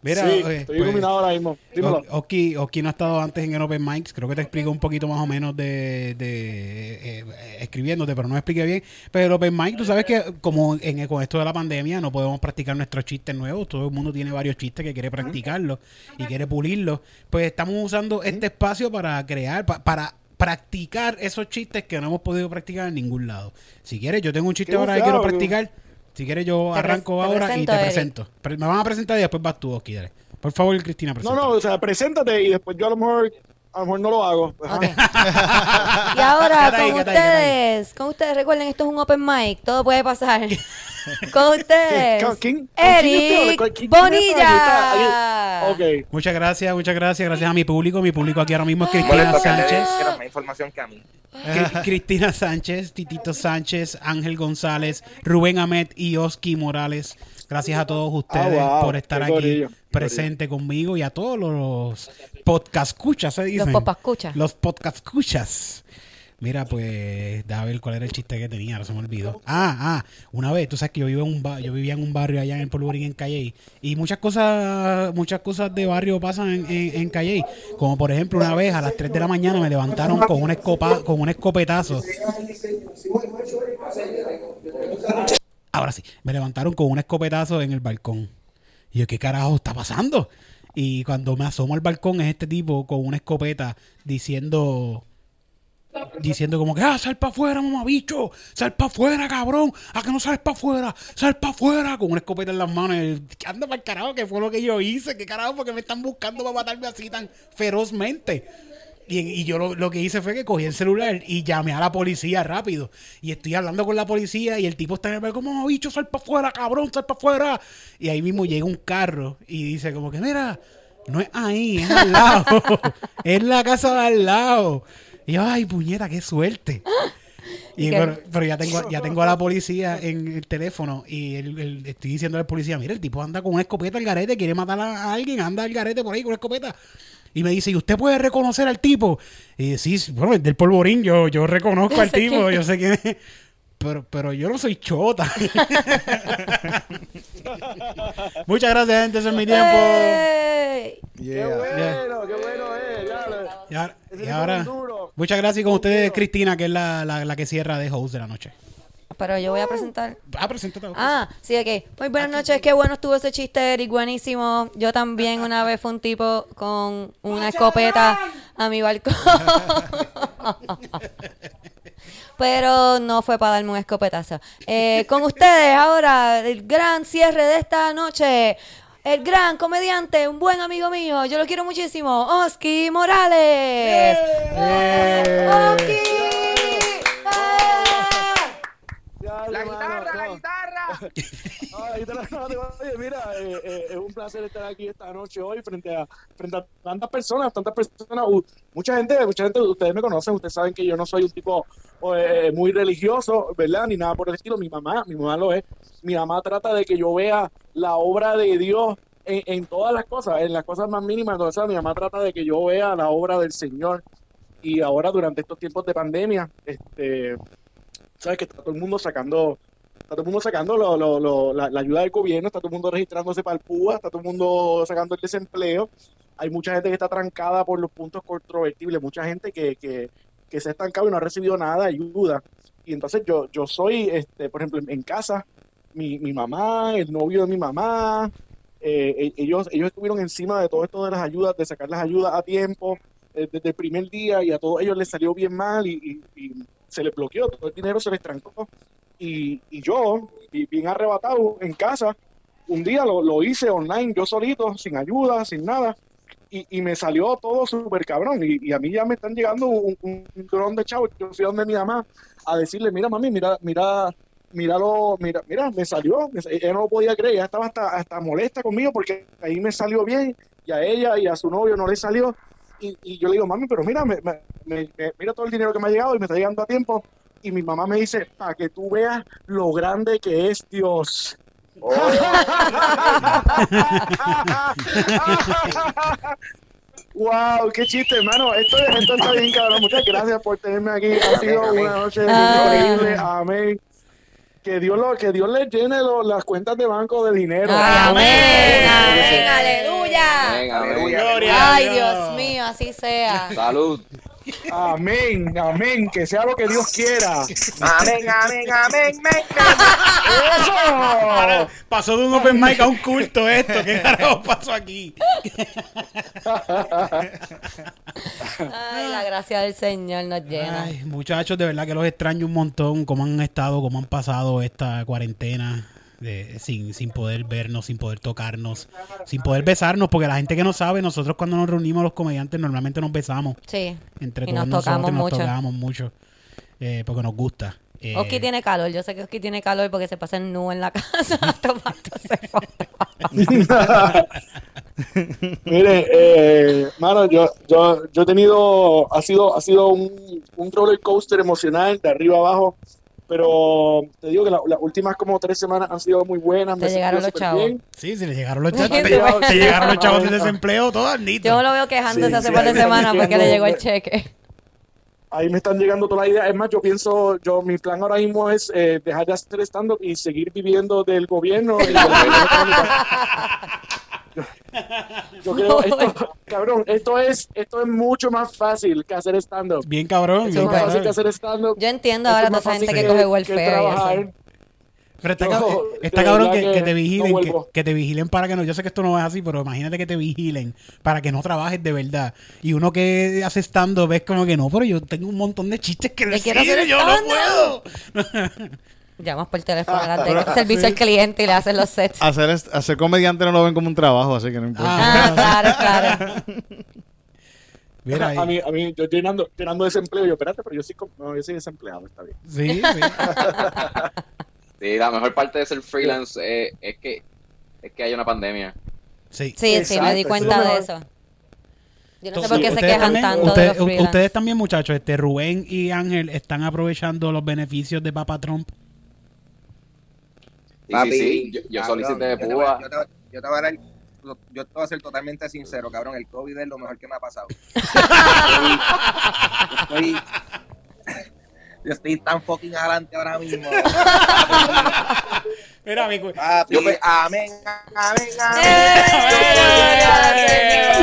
Mira, sí, eh, estoy pues, iluminado ahora mismo. Dímelo. Oki, Oki no ha estado antes en el Open Mics. Creo que te explico un poquito más o menos de, de, eh, escribiéndote, pero no me expliqué bien. Pero el Open Mic, tú sabes que como en, con esto de la pandemia no podemos practicar nuestros chistes nuevos. Todo el mundo tiene varios chistes que quiere practicarlos y quiere pulirlos. Pues estamos usando este espacio para crear, pa- para practicar esos chistes que no hemos podido practicar en ningún lado. Si quieres, yo tengo un chiste ahora que quiero practicar. Si quieres, yo arranco ahora y presento, te presento. Me van a presentar y después vas tú, Oki. dale. Por favor, Cristina, No, presenta. no, o sea, preséntate y después yo a lo mejor, a lo mejor no lo hago. Y ahora, con ustedes, con ustedes, recuerden, esto es un open mic, todo puede pasar. [laughs] con ustedes, ¿Con quién- Eric quién- quién Bonilla. está? Ok. Muchas gracias, muchas gracias, gracias a mi público. Mi público aquí ahora mismo es Cristina que le Sánchez. más información que a mí. Cri- Cristina Sánchez, Titito Sánchez, Ángel González, Rubén Amet y Oski Morales. Gracias a todos ustedes Ah, wow, por estar aquí corillo, qué presente conmigo y a todos los podcast escuchas, se dicen. Los papascuchas. Los podcast escuchas. Mira, pues, déjame ver cuál era el chiste que tenía, no se me olvidó. Ah, ah, una vez, tú sabes que yo vivo en un ba- yo vivía en un barrio allá en el Polvorín, en Calle, y muchas cosas, muchas cosas de barrio pasan en, en, en Calle. Como por ejemplo, una vez a las 3 de la mañana me levantaron con un escopa, con un escopetazo. Ahora sí, me levantaron con un escopetazo en el balcón. Y yo, ¿qué carajo está pasando? Y cuando me asomo al balcón es este tipo con una escopeta diciendo diciendo como que, ah, sal para afuera, mamabicho, sal para afuera, cabrón, a que no sales para afuera, sal para afuera, con una escopeta en las manos, y, anda para el carajo, que fue lo que yo hice, que carajo, porque me están buscando para matarme así tan ferozmente. Y, y yo lo, lo que hice fue que cogí el celular y llamé a la policía rápido. Y estoy hablando con la policía y el tipo está en el como, bicho, sal para afuera, cabrón, sal para afuera. Y ahí mismo llega un carro y dice como que, mira, no es ahí, es al lado. [laughs] es la casa de al lado. Y yo, ay, puñeta, qué suerte. [gasps] Y bueno, pero ya tengo, ya tengo a la [laughs] policía en el teléfono y el- el- estoy diciendo al policía, mira, el tipo anda con una escopeta al garete, quiere matar a, a alguien, anda al garete por ahí con una escopeta. Y me dice, ¿y usted puede reconocer al tipo? Y sí, bueno, es del polvorín, yo, yo reconozco al tipo, yo sé quién es. Pero, pero yo no soy chota. [laughs] Muchas gracias, gente, ese es mi tiempo. Qué Yeah. bueno, qué bueno es. Y ahora, muchas gracias y con ustedes, Cristina, que es la, la, la que cierra de host de la noche. Pero yo voy a presentar. Ah, preséntate. Ah, sí, ok. Muy buenas noches, qué bueno estuvo ese chiste, Eric, buenísimo. Yo también una vez fue un tipo con una escopeta a mi balcón. [laughs] Pero no fue para darme un escopetazo. Eh, con ustedes ahora, el gran cierre de esta noche. El gran comediante, un buen amigo mío, yo lo quiero muchísimo, Oski Morales. ¡Oski! ¡Ah! Ya, La hermano, guitarra, la no. [laughs] Oye, mira, eh, eh, es un placer estar aquí esta noche hoy frente a, frente a tantas personas, tantas personas. Uh, mucha gente, mucha gente, ustedes me conocen, ustedes saben que yo no soy un tipo eh, muy religioso, ¿verdad? Ni nada por el estilo. Mi mamá, mi mamá lo es. Mi mamá trata de que yo vea la obra de Dios en, en todas las cosas, en las cosas más mínimas. Entonces, mi mamá trata de que yo vea la obra del Señor. Y ahora, durante estos tiempos de pandemia, este, sabes que está todo el mundo sacando está todo el mundo sacando la, ayuda del gobierno, está todo el mundo registrándose para el PUA, está todo el mundo sacando el desempleo. Hay mucha gente que está trancada por los puntos controvertibles, mucha gente que, que, que se ha estancado y no ha recibido nada de ayuda. Y entonces yo, yo soy, este, por ejemplo, en, en casa, mi, mi mamá, el novio de mi mamá, eh, e- ellos, ellos estuvieron encima de todo esto de las ayudas, de sacar las ayudas a tiempo, eh, desde el primer día, y a todos ellos les salió bien mal y, y- y se les bloqueó, todo el dinero se les trancó. Y, y yo, y bien arrebatado en casa, un día lo, lo hice online, yo solito, sin ayuda, sin nada, y, y me salió todo súper cabrón. Y, a mí ya me están llegando un, un, dron de chavo. Yo fui donde mi mamá a decirle, mira mami, mira, mira, míralo, mira, mira, me salió. Ella no lo podía creer, ella estaba hasta, hasta molesta conmigo porque ahí me salió bien y a ella y a su novio no le salió. Y, yo le digo, mami, pero mira, me- me- mira todo el dinero que me ha llegado y me está llegando a tiempo. Y mi mamá me dice, para que tú veas lo grande que es Dios. Oh, Wow, qué chiste, hermano. Esto, esto está bien, cabrón. Muchas gracias por tenerme aquí. Ha sido Amén, una noche Ah. increíble. Amén. Que Dios, lo, que Dios les llene lo- las cuentas de banco de dinero. Amén, amén, Amén. aleluya. Aleluya. Gloria. Ay. Dios mío, así sea. Salud. Amén, amén. Que sea lo que Dios quiera. amén, amén, amén, amén. ¡Eso! Pasó de un open mic a un culto esto. ¿Qué carajo pasó aquí? Ay, la gracia del Señor nos llena. Ay, muchachos, de verdad que los extraño un montón. Cómo han estado, cómo han pasado esta cuarentena. De- sin, sin poder vernos, sin poder tocarnos, sin poder besarnos, porque la gente que no sabe, nosotros cuando nos reunimos los comediantes normalmente nos besamos Sí. entre Y todos nos nosotros, tocamos nos mucho. tocamos mucho, eh, porque nos gusta. Eh, Oski tiene calor. Yo sé que Oski tiene calor porque se pasa en nu en la [laughs] casa [laughs] tomándose fotos. Mire, eh, mano, yo, yo, yo he tenido, ha sido, ha sido un, un roller coaster emocional de arriba abajo, pero te digo que la- las últimas como tres semanas han sido muy buenas. Te me llegaron los chavos. bien. Sí, se le llegaron los chavos. Te, te llegaron los chavos de desempleo, todas nitas. Yo me lo veo quejándose Sí, hace sí, par de semanas porque le llegó el cheque. Ahí me están llegando todas las ideas. Es más, yo pienso, yo mi plan ahora mismo es eh, dejar de hacer stand-up y seguir viviendo del gobierno. y de la. [laughs] Yo creo, [laughs] esto, cabrón, esto es, esto es mucho más fácil que hacer stand-up. Bien cabrón. Es bien más fácil que hacer stand-up. Yo entiendo Esto ahora es toda esa gente fácil que coge welfare. Pero está, cab- está cabrón que, que que te no vigilen, que, que te vigilen para que no. Yo sé que esto no es así, pero imagínate que te vigilen para que no trabajes de verdad. Y uno que hace stand ves como que no, pero yo tengo un montón de chistes que Que decir quiero hacer y yo no stand-up. puedo. [laughs] Llamas por teléfono Ah, de pero- servicio al cliente y le haces los sets. Hacer, hacer comediante no lo ven como un trabajo, así que no importa. Ah, claro, claro. [laughs] Mira, a mí, a mí, yo llenando, llenando desempleo, yo, espérate, pero yo sí, no, yo soy desempleado, está bien. sí, sí. [laughs] Sí, la mejor parte de ser freelance eh, es que es que hay una pandemia. sí. Sí, sí, me di cuenta de eso. Yo no sé por qué se quejan también- tanto ustedes, de los u- freelance. ustedes también, muchachos, este Rubén y Ángel están aprovechando los beneficios de Papa Trump. Sí, Papi, sí, sí. Yo, yo cabrón, solicité de yo te voy- púa. Yo te, yo te voy a dar- yo te voy a ser totalmente sincero, cabrón. El COVID es lo mejor que me ha pasado. yo, estoy, yo estoy tan fucking adelante ahora mismo. Mira, mi cu- Papi, Yo me- amén, amén, amén.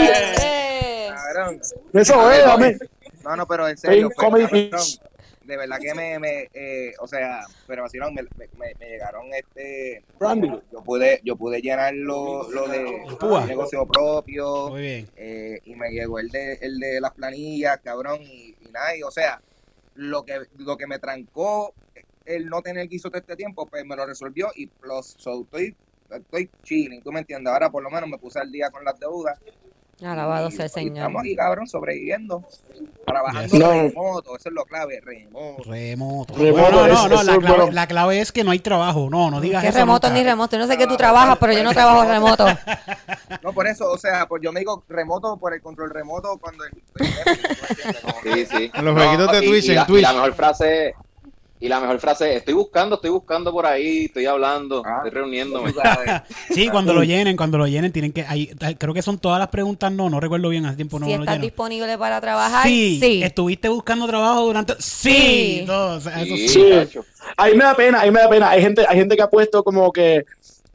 ¡Eh! Cabrón. Eso es, amén. No, no, pero en serio, Comedy. De verdad que me, me eh, o sea, pero así no, me, me, me- llegaron este, Brandy. yo pude, yo pude llenar lo, lo de Púa. negocio propio, Muy bien. eh, y me llegó el de, el de las planillas, cabrón, y, y nada, y, o sea, lo que, lo que me trancó el no tener guiso todo este tiempo, pues me lo resolvió y plus, so, estoy, estoy chilling, tú me entiendes, ahora por lo menos me puse al día con las deudas. Alabado sea el y Señor. Estamos aquí, cabrón, sobreviviendo, trabajando Yes. No. remoto, eso es lo clave, remoto. Remoto. Remoto, Bueno, no, eso- no, eso la, es clave, bueno. la clave es que no hay trabajo. No, no digas Que eso. remoto nunca. ni remoto. Yo no sé que tú trabajas, pero yo no trabajo remoto. No, por eso, o sea, pues yo me digo remoto por el control remoto cuando el, Sí, sí. En los jueguitos de Twitch, y en la, y Twitch. la mejor frase y la mejor frase es, estoy buscando, estoy buscando por ahí, estoy hablando, Ah. estoy reuniéndome. [laughs] Sí, cuando lo llenen, cuando lo llenen, tienen que. ahí- creo que son todas las preguntas. No, no recuerdo bien. Hace tiempo no si lo estás lleno. disponible para trabajar, Sí, sí. ¿Estuviste buscando trabajo durante.? Sí. Sí. Todo, o sea, eso Sí, sí. Ahí me da pena, ahí me da pena. Hay gente, hay gente que ha puesto como que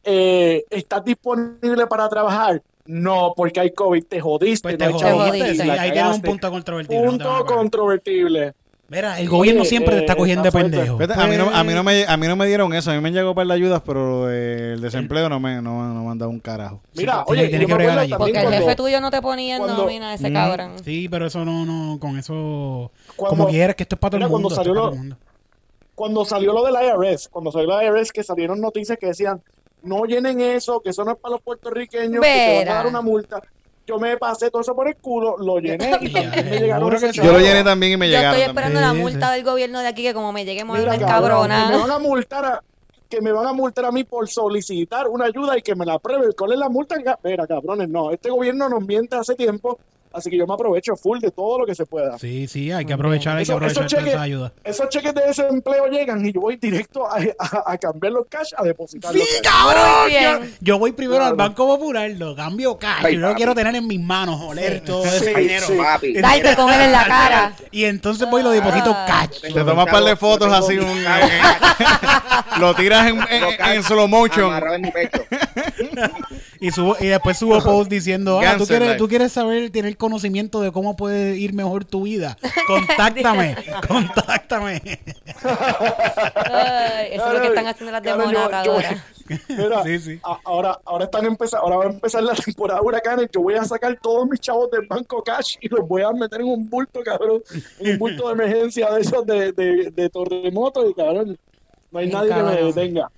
eh, ¿estás disponible para trabajar? No, porque hay COVID, te jodiste. Pues no te hay jodiste, sí, ahí tienes un punto controvertible. no Punto pagar. controvertible. Mira, el gobierno Oye, siempre te está eh, cogiendo de pendejo. Fíjate, a, mí no, a, mí no Pues, me, a mí no me dieron eso, a mí me llegó para las ayudas, pero el desempleo no me, no, no me han dado un carajo. Mira, oye, tiene que bregar allí. Porque el cuando- jefe tuyo no te ponía en cuando- nómina ese Mm. cabrón. Sí, pero eso no, no, con eso. Cuando- como quieras, que esto es para todo el mira, mundo. cuando salió para lo- todo el mundo. cuando salió lo del IRS, cuando salió el IRS, que salieron noticias que decían, no llenen eso, que eso no es para los puertorriqueños, que te van a dar una multa. Yo me pasé todo eso por el culo, lo llené y [laughs] también me llegaron. Yo lo llené también y me Yo llegaron. estoy también. esperando la Sí, multa sí. del gobierno de aquí que como me llegue me Mira, que me cabrona. van a multar a, que me van a multar a mí por solicitar una ayuda y que me la aprueben. ¿Cuál es la multa? Mira, cabrones, no. Este gobierno nos miente hace tiempo Así que yo me aprovecho full de todo lo que se pueda. Sí, sí, hay que aprovechar, hay que aprovechar esos cheques- esa ayuda. Esos cheques de desempleo llegan y yo voy directo a, a- a cambiar los cash a depositar ¡Sí, cabrón! Yo, yo voy primero Claro. al Banco Popular, lo cambio cash. Ay, yo lo papi. quiero tener en mis manos, oler todo Sí, ese sí, dinero. sí. Papi. Darte con él en la cara. Y entonces voy y lo deposito Ah. cash. Te tomas un par de fotos así, un, [laughs] lo tiras en, en- en slow motion. En mi pecho. [laughs] Y, subo, y después subo post diciendo, ah, ¿tú quieres, tú quieres saber, tener conocimiento de cómo puede ir mejor tu vida. [laughs] Contáctame, [laughs] contáctame. Ay, eso es lo que están haciendo las Claro, yo- demonatas yo- ahora. [laughs] Mira, Sí, sí. ahora, ahora están empezando, ahora va a empezar la temporada de huracanes. Yo voy a sacar todos mis chavos del banco cash y los voy a meter en un bulto, cabrón, un bulto de emergencia de esos de, de, de terremoto y cabrón, no hay Bien nadie que me detenga.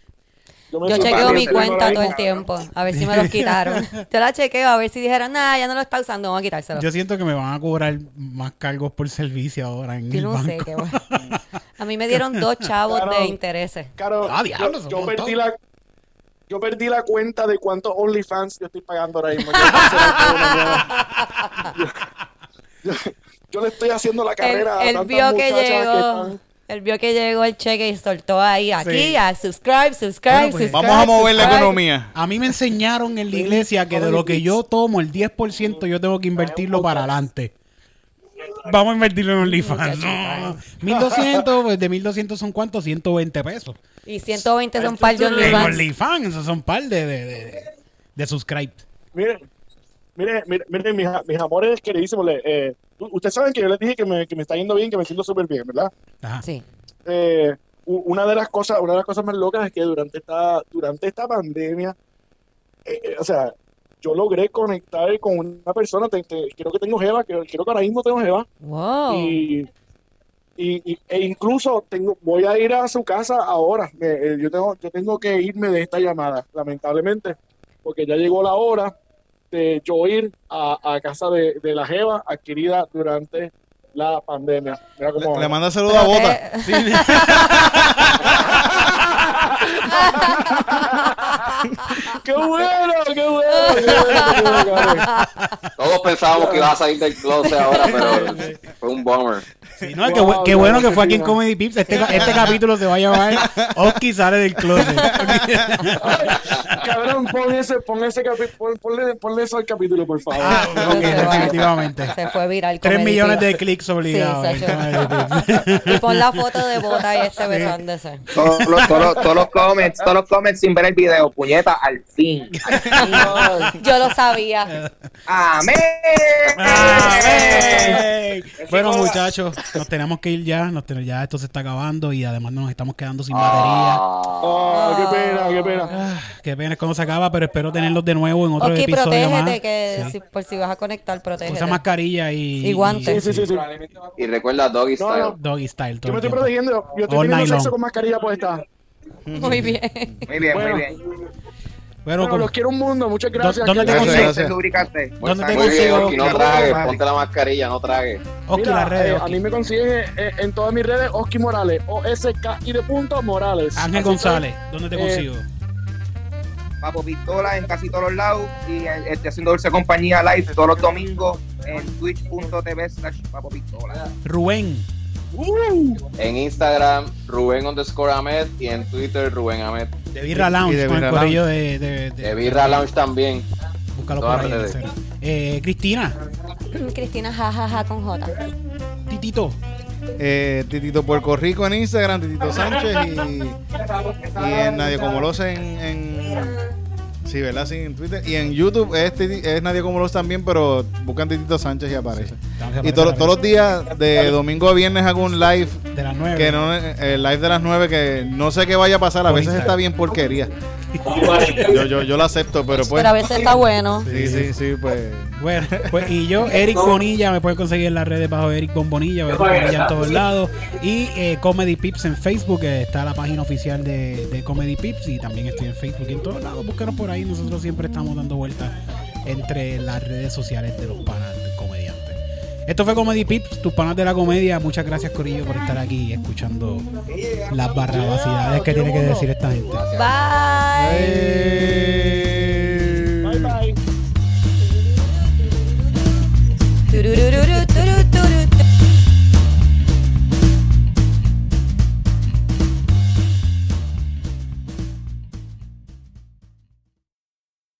Yo chequeo mi cuenta todo el tiempo, a ver si me los quitaron. [laughs] Yo la chequeo a ver si dijeran, nah, ya no lo está usando, vamos a quitárselo. Yo siento que me van a cobrar más cargos por servicio ahora en Yo el no banco. sé qué va. [laughs] A mí me dieron dos chavos Claro. de intereses. Claro, Ah, diablo, yo, perdí la yo perdí la cuenta de cuántos OnlyFans yo estoy pagando ahora mismo. [laughs] Yo, le estoy haciendo la Él, carrera a él tantas vio que llegó, están- él vio que llegó el cheque y soltó ahí, aquí, Sí. a subscribe, subscribe, Bueno, pues, subscribe. Vamos a mover la economía. A mí me enseñaron en la iglesia que de lo que yo tomo, el 10% yo tengo que invertirlo para adelante. Vamos a invertirlo en OnlyFans. No. 1200, pues de 1200 son cuántos? 120 pesos. Y 120 son par de En OnlyFans. OnlyFans, esos son par de, de, de, de subscribe. Miren, miren, miren, mis, mis amores queridísimos. Eh, ustedes saben que yo les dije que me, que me está yendo bien, que me siento súper bien, ¿verdad? Ajá. Sí. Eh, una de las cosas, una de las cosas más locas es que durante esta, durante esta pandemia, eh, eh, o sea, yo logré conectar con una persona, te- te- creo que tengo Jeva, creo, creo que ahora mismo tengo Jeva, Wow. y, y, y- e incluso tengo, voy a ir a su casa ahora. Me- eh, yo tengo, yo tengo que irme de esta llamada, lamentablemente, porque ya llegó la hora de yo ir a, a casa de, de la Jeva adquirida durante la pandemia. Mira cómo Le, le manda saludos a Bota. te- [laughs] [laughs] ¡Qué bueno! ¡Qué bueno! ¡Qué bueno! ¡Qué bueno, cabrón! Todos pensábamos que iba a salir del closet ahora, pero [laughs] fue un bummer. Sí, no, qué, Wow, bu- qué bueno que fue aquí en. Comedy Pips. Este, este capítulo se va a llamar Oski sale del closet. [laughs] Cabrón, pon ese, pon ese capi- pon- ponle, ponle eso al capítulo, por favor. Ah, ok, Se va. definitivamente. Se fue viral. 3 Comedy millones de clics obligados. Sí. Y pon la foto de bota y este besándose. Todos los, todos los- todos los comments, todos los comments sin ver el video. Puñeta, al fin. Yo lo sabía. Amén. ¡Amén! Bueno, muchachos, nos tenemos que ir ya. Nos ten- ya esto se está acabando y además nos estamos quedando sin batería. Ah, Ah, qué pena, qué pena. Ah, qué pena es cuando se acaba, pero espero tenerlos de nuevo en otro Ok, episodio más. protégete, que Sí. si- por si vas a conectar, protégete. Usa mascarilla y, Y guantes. Sí, sí, sí. sí. y recuerda Doggy No, Style. no. Doggy style. Yo me estoy protegiendo. Yo estoy All teniendo sexo long. con mascarilla puesta. Muy bien. Muy bien, Bueno. muy bien. Bueno, Bueno, como- los quiero un mundo. Muchas gracias. ¿Dónde te consigo? lubricante. ¿Dónde te consigo? Oski, no tragues, ponte la mascarilla, no tragues. Oski, Mira, las redes. eh, a mí me consiguen eh, en todas mis redes Oski Morales. O-S-K-I de punto Morales. Ángel González, ¿dónde te eh, consigo? Papo Pistola en casi todos los lados y eh, estoy haciendo Dulce Compañía Live todos los domingos en twitch.tv slash Papo Pistola. Rubén. ¡Uh! En Instagram, Rubén underscore Ahmed y en Twitter, Rubén Ahmed. De Birra Lounge, de con el corillo de, de, De Birra Lounge también. Búscalo por Todas ahí. en serio. Eh, Cristina, Cristina, jajaja, con J. Titito. Eh, Titito Puerto Rico en Instagram, Titito Sánchez y, y en Nadie Como Los en, en- Sí, ¿verdad? Sí, en Twitter. Y en YouTube es, Titi- es Nadie Como Los también, pero buscan Titito Sánchez y aparece. Y to- todos los días, de domingo a viernes, hago un live. De las nueve. Que no, eh, el live de las 9 que no sé qué vaya a pasar. A Por veces Instagram. está bien porquería. [laughs] Yo, yo, yo lo acepto, pero pues. Pero a veces está bueno. Sí, sí, sí, pues. Bueno, pues y yo, Eric Bonilla, me pueden conseguir en las redes bajo Eric Bonilla, Eric Bonilla en todos lados. Y eh, Comedy Pips en Facebook, que está la página oficial de, de Comedy Pips. Y también estoy en Facebook y en todos lados. Búscanos por ahí. Nosotros siempre estamos dando vueltas entre las redes sociales de los panas. Esto fue Comedy Pips, tus panas de la comedia. Muchas gracias, Corillo, por estar aquí escuchando las barrabasidades que tiene que decir esta gente. Bye. Bye, bye.